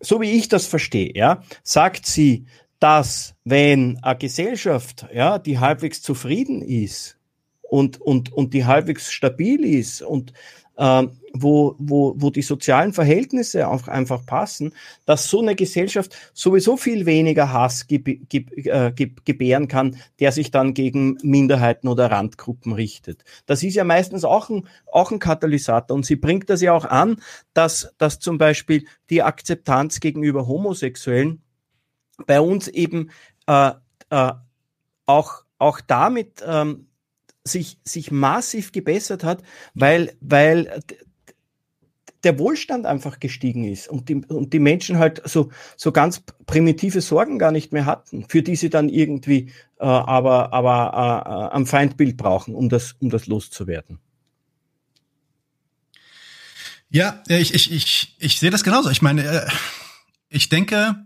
so wie ich das verstehe, ja, sagt sie, dass wenn eine Gesellschaft, ja, die halbwegs zufrieden ist und, und, und die halbwegs stabil ist und äh, wo, wo, wo die sozialen Verhältnisse auch einfach passen, dass so eine Gesellschaft sowieso viel weniger Hass ge ge äh, ge gebären kann, der sich dann gegen Minderheiten oder Randgruppen richtet. Das ist ja meistens auch ein, auch ein Katalysator und sie bringt das ja auch an, dass, dass zum Beispiel die Akzeptanz gegenüber Homosexuellen bei uns eben äh, äh, auch, auch damit ähm, sich, sich massiv gebessert hat, weil, weil der Wohlstand einfach gestiegen ist und die, und die Menschen halt so, so ganz primitive Sorgen gar nicht mehr hatten, für die sie dann irgendwie äh, aber, aber äh, äh am Feindbild brauchen, um das, um das loszuwerden. Ja, ich, ich, ich, ich sehe das genauso. Ich meine, äh, ich denke,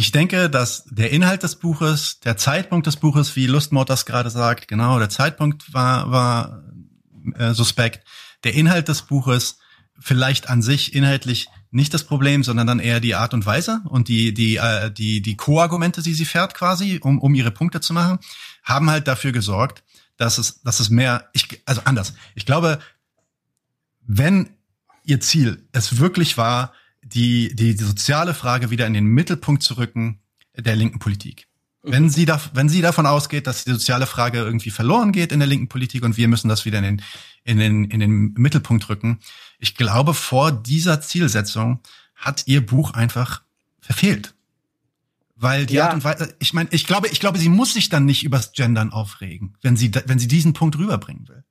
ich denke, dass der Inhalt des Buches, der Zeitpunkt des Buches, wie Lustmord das gerade sagt, genau, der Zeitpunkt war, war äh, suspekt. Der Inhalt des Buches vielleicht an sich inhaltlich nicht das Problem, sondern dann eher die Art und Weise und die die äh, die die Co-Argumente, die sie fährt quasi, um um ihre Punkte zu machen, haben halt dafür gesorgt, dass es dass es mehr ich also anders. Ich glaube, wenn ihr Ziel es wirklich war, die, die, die soziale Frage wieder in den Mittelpunkt zu rücken der linken Politik. Mhm. Wenn sie, da, wenn sie davon ausgeht, dass die soziale Frage irgendwie verloren geht in der linken Politik und wir müssen das wieder in den, in den, in den Mittelpunkt rücken, ich glaube, vor dieser Zielsetzung hat ihr Buch einfach verfehlt. Weil die ja. Art und Weise, ich meine, ich glaube, ich glaube, sie muss sich dann nicht übers Gendern aufregen, wenn sie, wenn sie diesen Punkt rüberbringen will.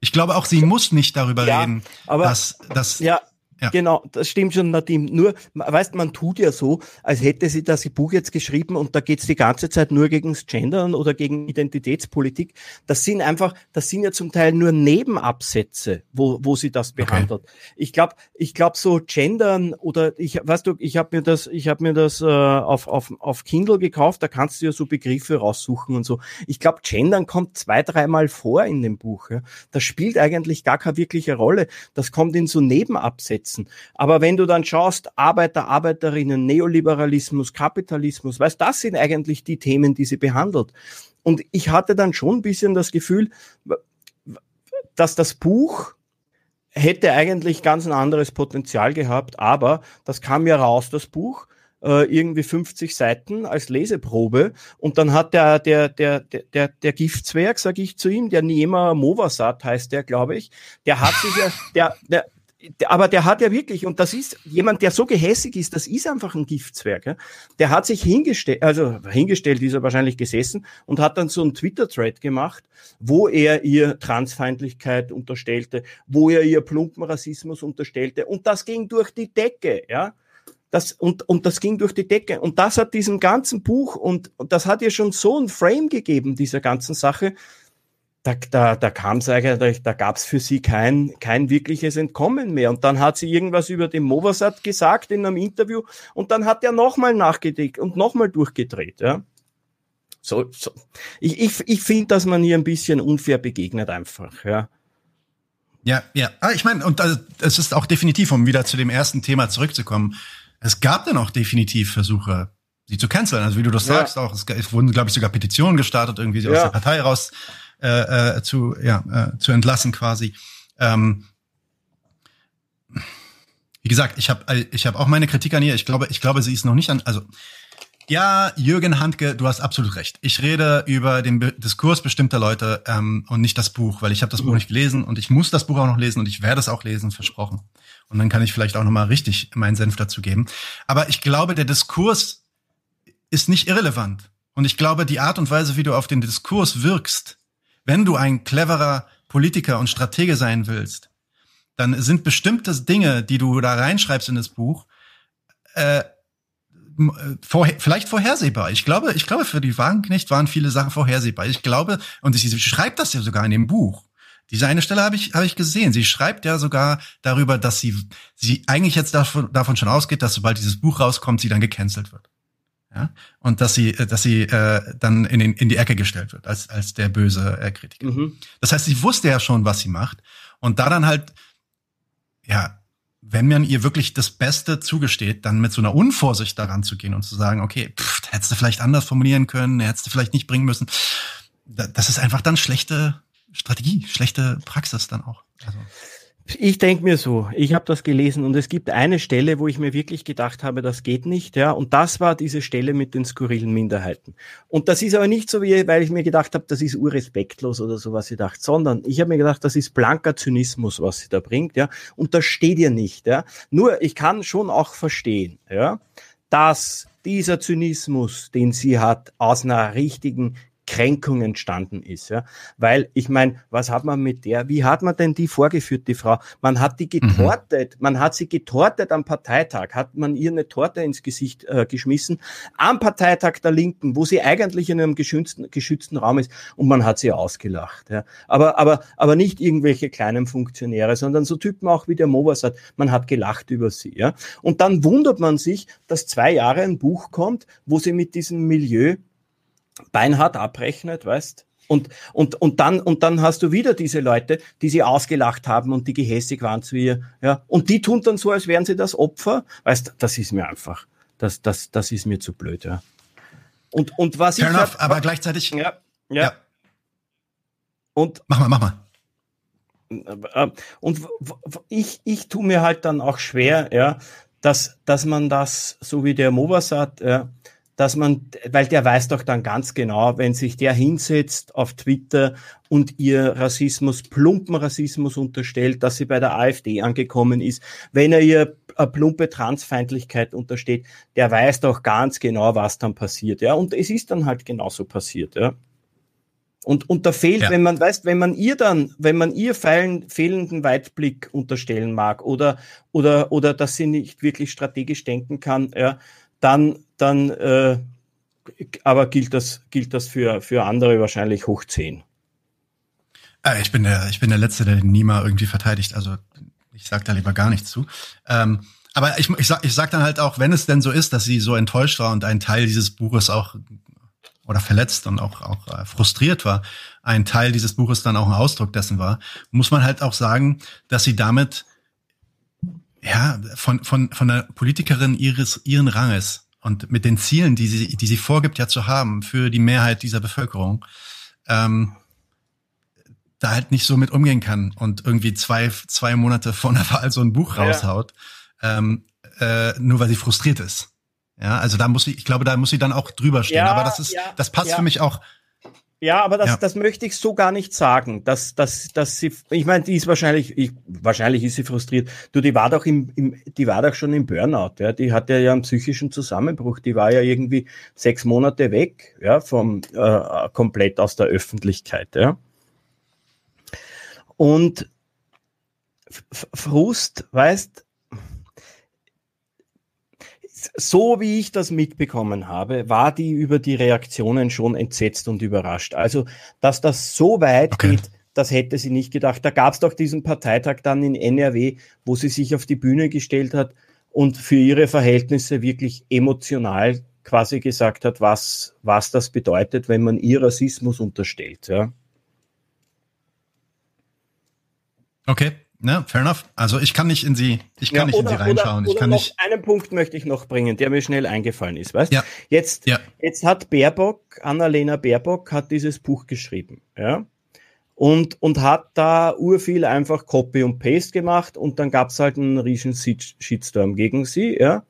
Ich glaube auch, sie muss nicht darüber ja, reden, aber, dass, dass ja, ja. Genau, das stimmt schon, Nadim. Nur, weißt, man tut ja so, als hätte sie das Buch jetzt geschrieben und da geht's die ganze Zeit nur gegens Gendern oder gegen Identitätspolitik. Das sind einfach, das sind ja zum Teil nur Nebenabsätze, wo, wo sie das behandelt. Okay. Ich glaube, ich glaube so Gendern oder ich, weißt du, ich habe mir das, ich habe mir das äh, auf, auf, auf Kindle gekauft, da kannst du ja so Begriffe raussuchen und so. Ich glaube, Gendern kommt zwei, dreimal vor in dem Buch. Ja. Das spielt eigentlich gar keine wirkliche Rolle. Das kommt in so Nebenabsätzen setzen. Aber wenn du dann schaust, Arbeiter, Arbeiterinnen, Neoliberalismus, Kapitalismus, weißt, das sind eigentlich die Themen, die sie behandelt. Und ich hatte dann schon ein bisschen das Gefühl, dass das Buch hätte eigentlich ganz ein anderes Potenzial gehabt, aber das kam ja raus, das Buch, äh, irgendwie 50 Seiten als Leseprobe und dann hat der der der der der Giftzwerg, sage ich zu ihm, der Niema Movasat heißt der, glaube ich, der hat sich ja der der aber der hat ja wirklich, und das ist jemand, der so gehässig ist, das ist einfach ein Giftzwerg. Ja? Der hat sich hingestellt, also hingestellt ist er wahrscheinlich gesessen und hat dann so einen Twitter-Thread gemacht, wo er ihr Transfeindlichkeit unterstellte, wo er ihr plumpen Rassismus unterstellte. Und das ging durch die Decke, ja. Das, und, und das ging durch die Decke. Und das hat diesem ganzen Buch und, und das hat ihr schon so ein Frame gegeben, dieser ganzen Sache, da, da, da kam es eigentlich, da gab es für sie kein, kein wirkliches Entkommen mehr. Und dann hat sie irgendwas über den Movasat gesagt in einem Interview und dann hat er nochmal nachgedeckt und nochmal durchgedreht. Ja. So, so. Ich, ich, ich finde, dass man hier ein bisschen unfair begegnet einfach. Ja. Ja, ja. Ah, ich meine, und es ist auch definitiv, um wieder zu dem ersten Thema zurückzukommen, es gab dann auch definitiv Versuche, sie zu canceln. Also wie du das ja. sagst, auch es, es wurden, glaube ich, sogar Petitionen gestartet, irgendwie ja. aus der Partei raus äh, äh, zu, ja, äh, zu entlassen quasi. Ähm, wie gesagt, ich habe ich hab auch meine Kritik an ihr. Ich glaube, ich glaube, sie ist noch nicht an. Also ja, Jürgen Handke, du hast absolut recht. Ich rede über den Be Diskurs bestimmter Leute ähm, und nicht das Buch, weil ich habe das Buch nicht gelesen und ich muss das Buch auch noch lesen und ich werde es auch lesen, versprochen. Und dann kann ich vielleicht auch noch mal richtig meinen Senf dazu geben. Aber ich glaube, der Diskurs ist nicht irrelevant. Und ich glaube, die Art und Weise, wie du auf den Diskurs wirkst, wenn du ein cleverer Politiker und Stratege sein willst, dann sind bestimmte Dinge, die du da reinschreibst in das Buch, äh, vorher, vielleicht vorhersehbar. Ich glaube, ich glaube, für die Wagenknecht waren viele Sachen vorhersehbar. Ich glaube, und sie, sie schreibt das ja sogar in dem Buch. Diese eine Stelle habe ich, habe ich gesehen. Sie schreibt ja sogar darüber, dass sie, sie eigentlich jetzt davon, davon schon ausgeht, dass sobald dieses Buch rauskommt, sie dann gecancelt wird ja, und dass sie, äh, dass sie äh, dann in, den, in die Ecke gestellt wird als als der böse äh, Kritiker. Mhm. Das heißt, sie wusste ja schon, was sie macht und da dann halt, ja, wenn man ihr wirklich das Beste zugesteht, dann mit so einer Unvorsicht daran zu gehen und zu sagen, okay, pff, hättest du vielleicht anders formulieren können, hättest du vielleicht nicht bringen müssen. Das ist einfach dann schlechte Strategie, schlechte Praxis dann auch. Also. Ich denke mir so, ich habe das gelesen und es gibt eine Stelle, wo ich mir wirklich gedacht habe, das geht nicht, ja, und das war diese Stelle mit den skurrilen Minderheiten. Und das ist aber nicht so, wie, weil ich mir gedacht habe, das ist urrespektlos oder so, was sie dacht, sondern ich habe mir gedacht, das ist blanker Zynismus, was sie da bringt, ja, und das steht ihr nicht, ja. Nur, ich kann schon auch verstehen, ja, dass dieser Zynismus, den sie hat, aus einer richtigen Kränkung entstanden ist. Ja? Weil ich meine, was hat man mit der, wie hat man denn die vorgeführt, die Frau? Man hat die mhm. getortet, mhm. man hat sie getortet am Parteitag, hat man ihr eine Torte ins Gesicht äh, geschmissen, am Parteitag der Linken, wo sie eigentlich in einem geschützten, geschützten Raum ist und man hat sie ausgelacht. Ja? Aber, aber, aber nicht irgendwelche kleinen Funktionäre, sondern so Typen auch wie der Mobasat, man hat gelacht über sie. Ja? Und dann wundert man sich, dass zwei Jahre ein Buch kommt, wo sie mit diesem Milieu beinhart abrechnet, weißt und, und, und, dann, und dann hast du wieder diese Leute, die sie ausgelacht haben und die gehässig waren zu ihr. Ja? Und die tun dann so, als wären sie das Opfer. Weißt das ist mir einfach, das, das, das ist mir zu blöd. Ja? Und, und was Fair ich. Enough, aber gleichzeitig. Ja, ja. ja. Und. Mach mal, mach mal. Äh, und ich, ich tue mir halt dann auch schwer, ja, dass, dass man das, so wie der Movasat, ja, dass man, weil der weiß doch dann ganz genau, wenn sich der hinsetzt auf Twitter und ihr Rassismus, plumpen Rassismus unterstellt, dass sie bei der AfD angekommen ist, wenn er ihr plumpe Transfeindlichkeit untersteht, der weiß doch ganz genau, was dann passiert, ja. Und es ist dann halt genauso passiert, ja. Und, und da fehlt, ja. wenn man weiß, wenn man ihr dann, wenn man ihr feilen, fehlenden Weitblick unterstellen mag oder, oder, oder dass sie nicht wirklich strategisch denken kann, ja, dann, dann äh, aber gilt das, gilt das für, für andere wahrscheinlich hoch zehn. Äh, ich bin der, ich bin der Letzte, der den Nima irgendwie verteidigt. Also ich sag da lieber gar nichts zu. Ähm, aber ich, ich, sag, ich sag dann halt auch, wenn es denn so ist, dass sie so enttäuscht war und ein Teil dieses Buches auch oder verletzt und auch, auch äh, frustriert war, ein Teil dieses Buches dann auch ein Ausdruck dessen war, muss man halt auch sagen, dass sie damit ja, von, von, von einer Politikerin ihres, ihren Ranges und mit den Zielen, die sie, die sie vorgibt, ja zu haben für die Mehrheit dieser Bevölkerung, ähm, da halt nicht so mit umgehen kann und irgendwie zwei, zwei Monate vor einer Wahl so ein Buch raushaut, ja. ähm, äh, nur weil sie frustriert ist. Ja, also da muss sie, ich glaube, da muss sie dann auch drüber stehen. Ja, Aber das ist, ja, das passt für mich auch Ja, aber das, ja. das möchte ich so gar nicht sagen, dass, dass, dass sie, ich meine, die ist wahrscheinlich, ich, wahrscheinlich ist sie frustriert. Du, die war doch im, im die war doch schon im Burnout, ja, die hatte ja einen psychischen Zusammenbruch, die war ja irgendwie sechs Monate weg, ja, vom, äh, komplett aus der Öffentlichkeit, ja. Und Frust, weißt, so wie ich das mitbekommen habe, war die über die Reaktionen schon entsetzt und überrascht. Also, dass das so weit okay. geht, das hätte sie nicht gedacht. Da gab es doch diesen Parteitag dann in NRW, wo sie sich auf die Bühne gestellt hat und für ihre Verhältnisse wirklich emotional quasi gesagt hat, was, was das bedeutet, wenn man ihr Rassismus unterstellt. Ja. Okay, Ne, fair enough. Also ich kann nicht in sie, ich kann ja, nicht oder, in sie reinschauen. Oder, ich kann noch nicht. Einen Punkt möchte ich noch bringen, der mir schnell eingefallen ist, weißt? Ja. Jetzt, ja. jetzt hat Baerbock, Annalena Baerbock hat dieses Buch geschrieben, ja. Und, und hat da urviel einfach Copy und Paste gemacht und dann gab's halt einen riesen Shitstorm gegen sie, ja.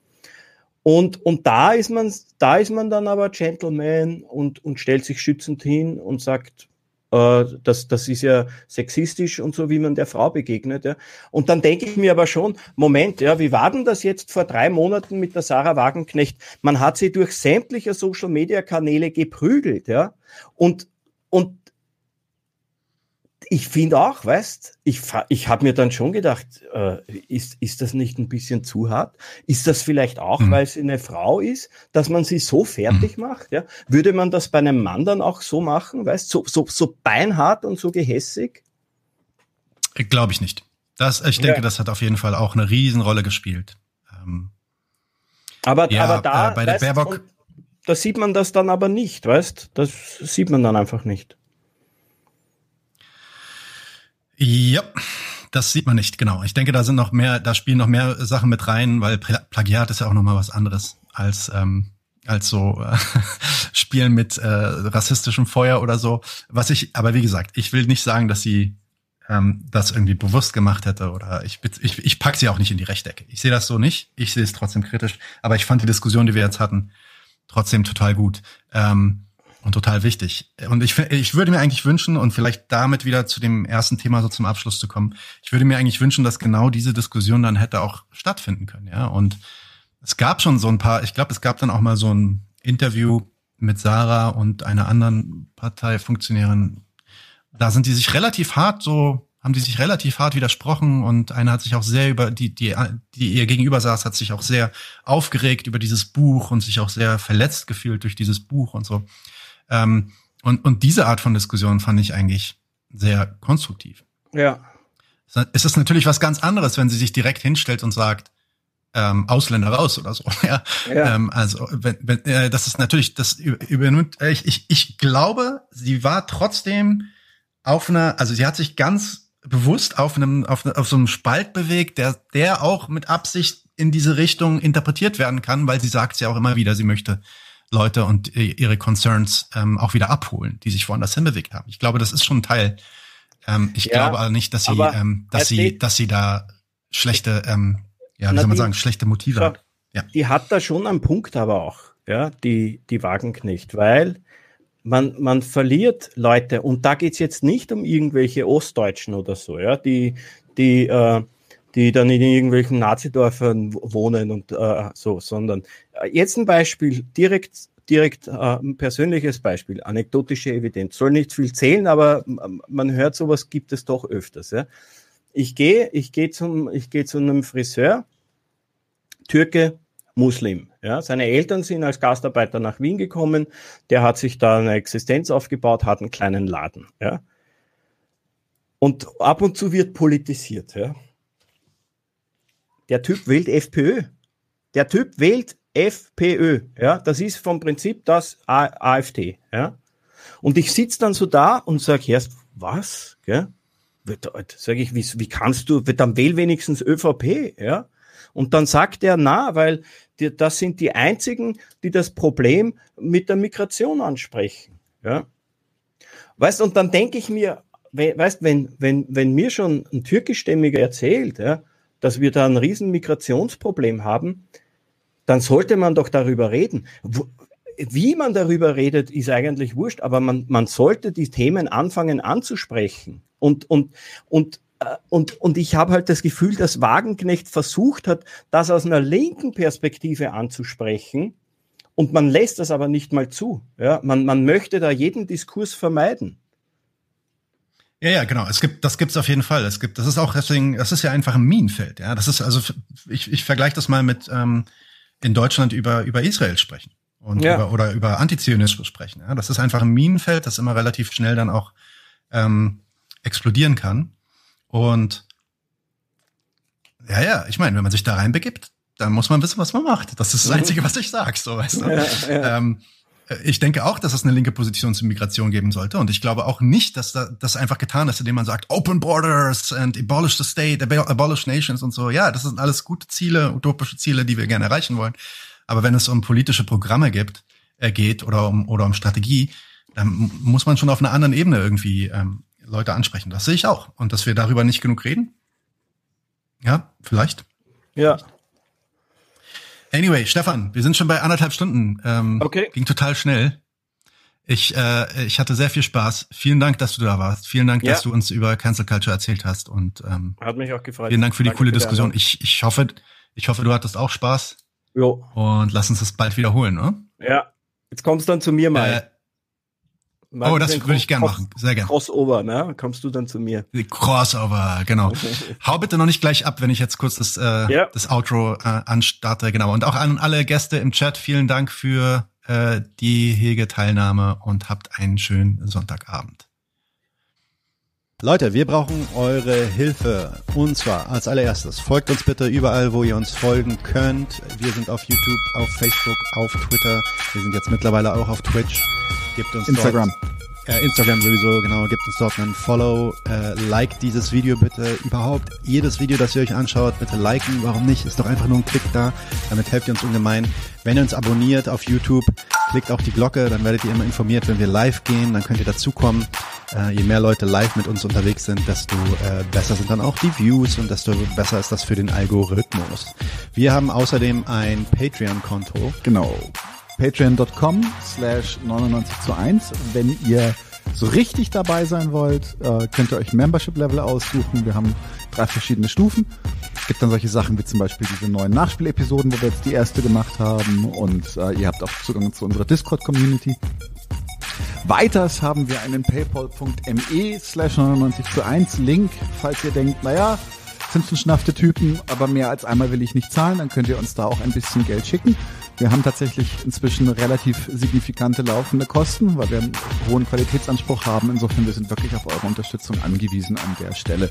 Und, und da ist man, da ist man dann aber Gentleman und, und stellt sich schützend hin und sagt, äh, das, das ist ja sexistisch und so, wie man der Frau begegnet. Ja. Und dann denke ich mir aber schon, Moment, ja, wie war denn das jetzt vor drei Monaten mit der Sarah Wagenknecht? Man hat sie durch sämtliche Social-Media-Kanäle geprügelt, ja. Und, und ich finde auch, weißt, ich, ich habe mir dann schon gedacht, äh, ist, ist das nicht ein bisschen zu hart? Ist das vielleicht auch, mhm. weil sie eine Frau ist, dass man sie so fertig mhm. macht? Ja? Würde man das bei einem Mann dann auch so machen, weißt, so, so, so beinhart und so gehässig? Glaube ich nicht. Das, ich denke, ja. das hat auf jeden Fall auch eine Riesenrolle gespielt. Ähm, aber, ja, aber da, äh, bei der weißt, Baerbock, da sieht man das dann aber nicht, weißt? Das sieht man dann einfach nicht. Ja, das sieht man nicht, genau. Ich denke, da sind noch mehr, da spielen noch mehr Sachen mit rein, weil Plagiat ist ja auch noch mal was anderes als ähm, als so äh, Spielen mit äh, rassistischem Feuer oder so. Was ich, aber wie gesagt, ich will nicht sagen, dass sie ähm, das irgendwie bewusst gemacht hätte oder ich, ich, ich pack sie auch nicht in die Rechtecke. Ich sehe das so nicht. Ich sehe es trotzdem kritisch. Aber ich fand die Diskussion, die wir jetzt hatten, trotzdem total gut. Ähm, und total wichtig. Und ich, ich würde mir eigentlich wünschen, und vielleicht damit wieder zu dem ersten Thema so zum Abschluss zu kommen, ich würde mir eigentlich wünschen, dass genau diese Diskussion dann hätte auch stattfinden können, ja. Und es gab schon so ein paar, ich glaube, es gab dann auch mal so ein Interview mit Sarah und einer anderen Parteifunktionärin. Da sind die sich relativ hart so, haben die sich relativ hart widersprochen und einer hat sich auch sehr über die, die, die ihr gegenüber saß, hat sich auch sehr aufgeregt über dieses Buch und sich auch sehr verletzt gefühlt durch dieses Buch und so. Ähm, und, und diese Art von Diskussion fand ich eigentlich sehr konstruktiv. Ja. Es ist natürlich was ganz anderes, wenn sie sich direkt hinstellt und sagt, ähm, Ausländer raus oder so. Ja. ja. Ähm, also wenn, wenn, äh, das ist natürlich, das übernimmt. Äh, ich, ich, ich glaube, sie war trotzdem auf einer, also sie hat sich ganz bewusst auf einem, auf, auf so einem Spalt bewegt, der, der auch mit Absicht in diese Richtung interpretiert werden kann, weil sie sagt ja auch immer wieder, sie möchte Leute und ihre Concerns ähm, auch wieder abholen, die sich woanders hinbewegt haben. Ich glaube, das ist schon ein Teil. Ähm, ich ja, glaube aber nicht, dass sie, ähm, dass sie, dass sie da schlechte, ähm, ja, wie soll man sagen, schlechte Motive schau, hat. Ja. Die hat da schon einen Punkt aber auch, ja, die, die Wagenknecht, weil man, man verliert Leute und da geht's jetzt nicht um irgendwelche Ostdeutschen oder so, ja, die, die, äh, die dann in irgendwelchen Nazidörfern wohnen und äh, so, sondern äh, jetzt ein Beispiel, direkt, direkt äh, ein persönliches Beispiel, anekdotische Evidenz. Soll nicht viel zählen, aber man hört sowas gibt es doch öfters. Ja. Ich gehe, ich gehe zum, ich gehe zu einem Friseur, Türke, Muslim. Ja, seine Eltern sind als Gastarbeiter nach Wien gekommen. Der hat sich da eine Existenz aufgebaut, hat einen kleinen Laden. Ja. Und ab und zu wird politisiert. Ja. Der Typ wählt FPÖ. Der Typ wählt FPÖ. Ja, das ist vom Prinzip das AfD. Ja. Und ich sitze dann so da und sage erst, was? Gell? Sage ich, wie, wie kannst du, dann wähl wenigstens ÖVP, ja? Und dann sagt er, na, weil die, das sind die einzigen, die das Problem mit der Migration ansprechen, ja? Weißt, und dann denke ich mir, weißt, wenn, wenn, wenn mir schon ein türkischstämmiger erzählt, ja, dass wir da ein riesen Migrationsproblem haben, dann sollte man doch darüber reden. wie man darüber redet, ist eigentlich wurscht, aber man, man sollte die Themen anfangen anzusprechen. Und, und, und, äh, und, und ich habe halt das Gefühl, dass Wagenknecht versucht hat, das aus einer linken Perspektive anzusprechen. Und man lässt das aber nicht mal zu. Ja, man, man möchte da jeden Diskurs vermeiden. Ja, ja, genau. Es gibt, das gibt's auf jeden Fall. Es gibt, das ist auch deswegen, das ist ja einfach ein Minenfeld. Ja, das ist also, ich, ich vergleiche das mal mit ähm, in Deutschland über über Israel sprechen und ja. über, oder über Antizionismus sprechen. Ja, das ist einfach ein Minenfeld, das immer relativ schnell dann auch ähm, explodieren kann. Und ja, ja, ich meine, wenn man sich da reinbegibt, dann muss man wissen, was man macht. Das ist das Einzige, was ich sag, so weißt du. Ja, ja. Ähm, ich denke auch, dass es eine linke Position zur Migration geben sollte. Und ich glaube auch nicht, dass das einfach getan ist, indem man sagt, Open Borders and abolish the state, abolish nations und so. Ja, das sind alles gute Ziele, utopische Ziele, die wir gerne erreichen wollen. Aber wenn es um politische Programme gibt, äh, geht oder um, oder um Strategie, dann muss man schon auf einer anderen Ebene irgendwie ähm, Leute ansprechen. Das sehe ich auch. Und dass wir darüber nicht genug reden? Ja, vielleicht. Ja, Anyway, Stefan, wir sind schon bei anderthalb Stunden. Ähm, okay. Ging total schnell. Ich, äh, ich hatte sehr viel Spaß. Vielen Dank, dass du da warst. Vielen Dank, ja. dass du uns über Cancel Culture erzählt hast. Und ähm, hat mich auch gefreut. Vielen Dank für die Danke coole Diskussion. Ich, ich hoffe, ich hoffe, du hattest auch Spaß. Jo. Und lass uns das bald wiederholen, ne? Ja. Jetzt kommst du dann zu mir mal. Äh, oh, das würde ich gerne machen. Sehr gerne. Crossover, ne? Kommst du dann zu mir. Crossover, genau. Hau bitte noch nicht gleich ab, wenn ich jetzt kurz das, äh, ja. das Outro äh, anstarte. Genau. Und auch an alle Gäste im Chat, vielen Dank für äh, die hege Teilnahme und habt einen schönen Sonntagabend. Leute, wir brauchen eure Hilfe. Und zwar als allererstes, folgt uns bitte überall, wo ihr uns folgen könnt. Wir sind auf YouTube, auf Facebook, auf Twitter. Wir sind jetzt mittlerweile auch auf Twitch. Gebt uns Instagram. Dort, äh, Instagram sowieso, genau. Gebt uns dort einen Follow. Äh, like dieses Video bitte. Überhaupt jedes Video, das ihr euch anschaut, bitte liken. Warum nicht? Ist doch einfach nur ein Klick da. Damit helft ihr uns ungemein. Wenn ihr uns abonniert auf YouTube, klickt auch die Glocke, dann werdet ihr immer informiert, wenn wir live gehen, dann könnt ihr dazukommen. Äh, je mehr Leute live mit uns unterwegs sind, desto äh, besser sind dann auch die Views und desto besser ist das für den Algorithmus. Wir haben außerdem ein Patreon-Konto. Genau patreon.com slash 99 zu 1. Wenn ihr so richtig dabei sein wollt, äh, könnt ihr euch Membership-Level aussuchen. Wir haben drei verschiedene Stufen. Es gibt dann solche Sachen wie zum Beispiel diese neuen Nachspielepisoden, wo wir jetzt die erste gemacht haben. Und äh, ihr habt auch Zugang zu unserer Discord-Community. Weiters haben wir einen paypal.me slash 99 zu 1 Link, falls ihr denkt, naja, sind schon schnaffte Typen, aber mehr als einmal will ich nicht zahlen, dann könnt ihr uns da auch ein bisschen Geld schicken. Wir haben tatsächlich inzwischen relativ signifikante laufende Kosten, weil wir einen hohen Qualitätsanspruch haben. Insofern, wir sind wirklich auf eure Unterstützung angewiesen an der Stelle.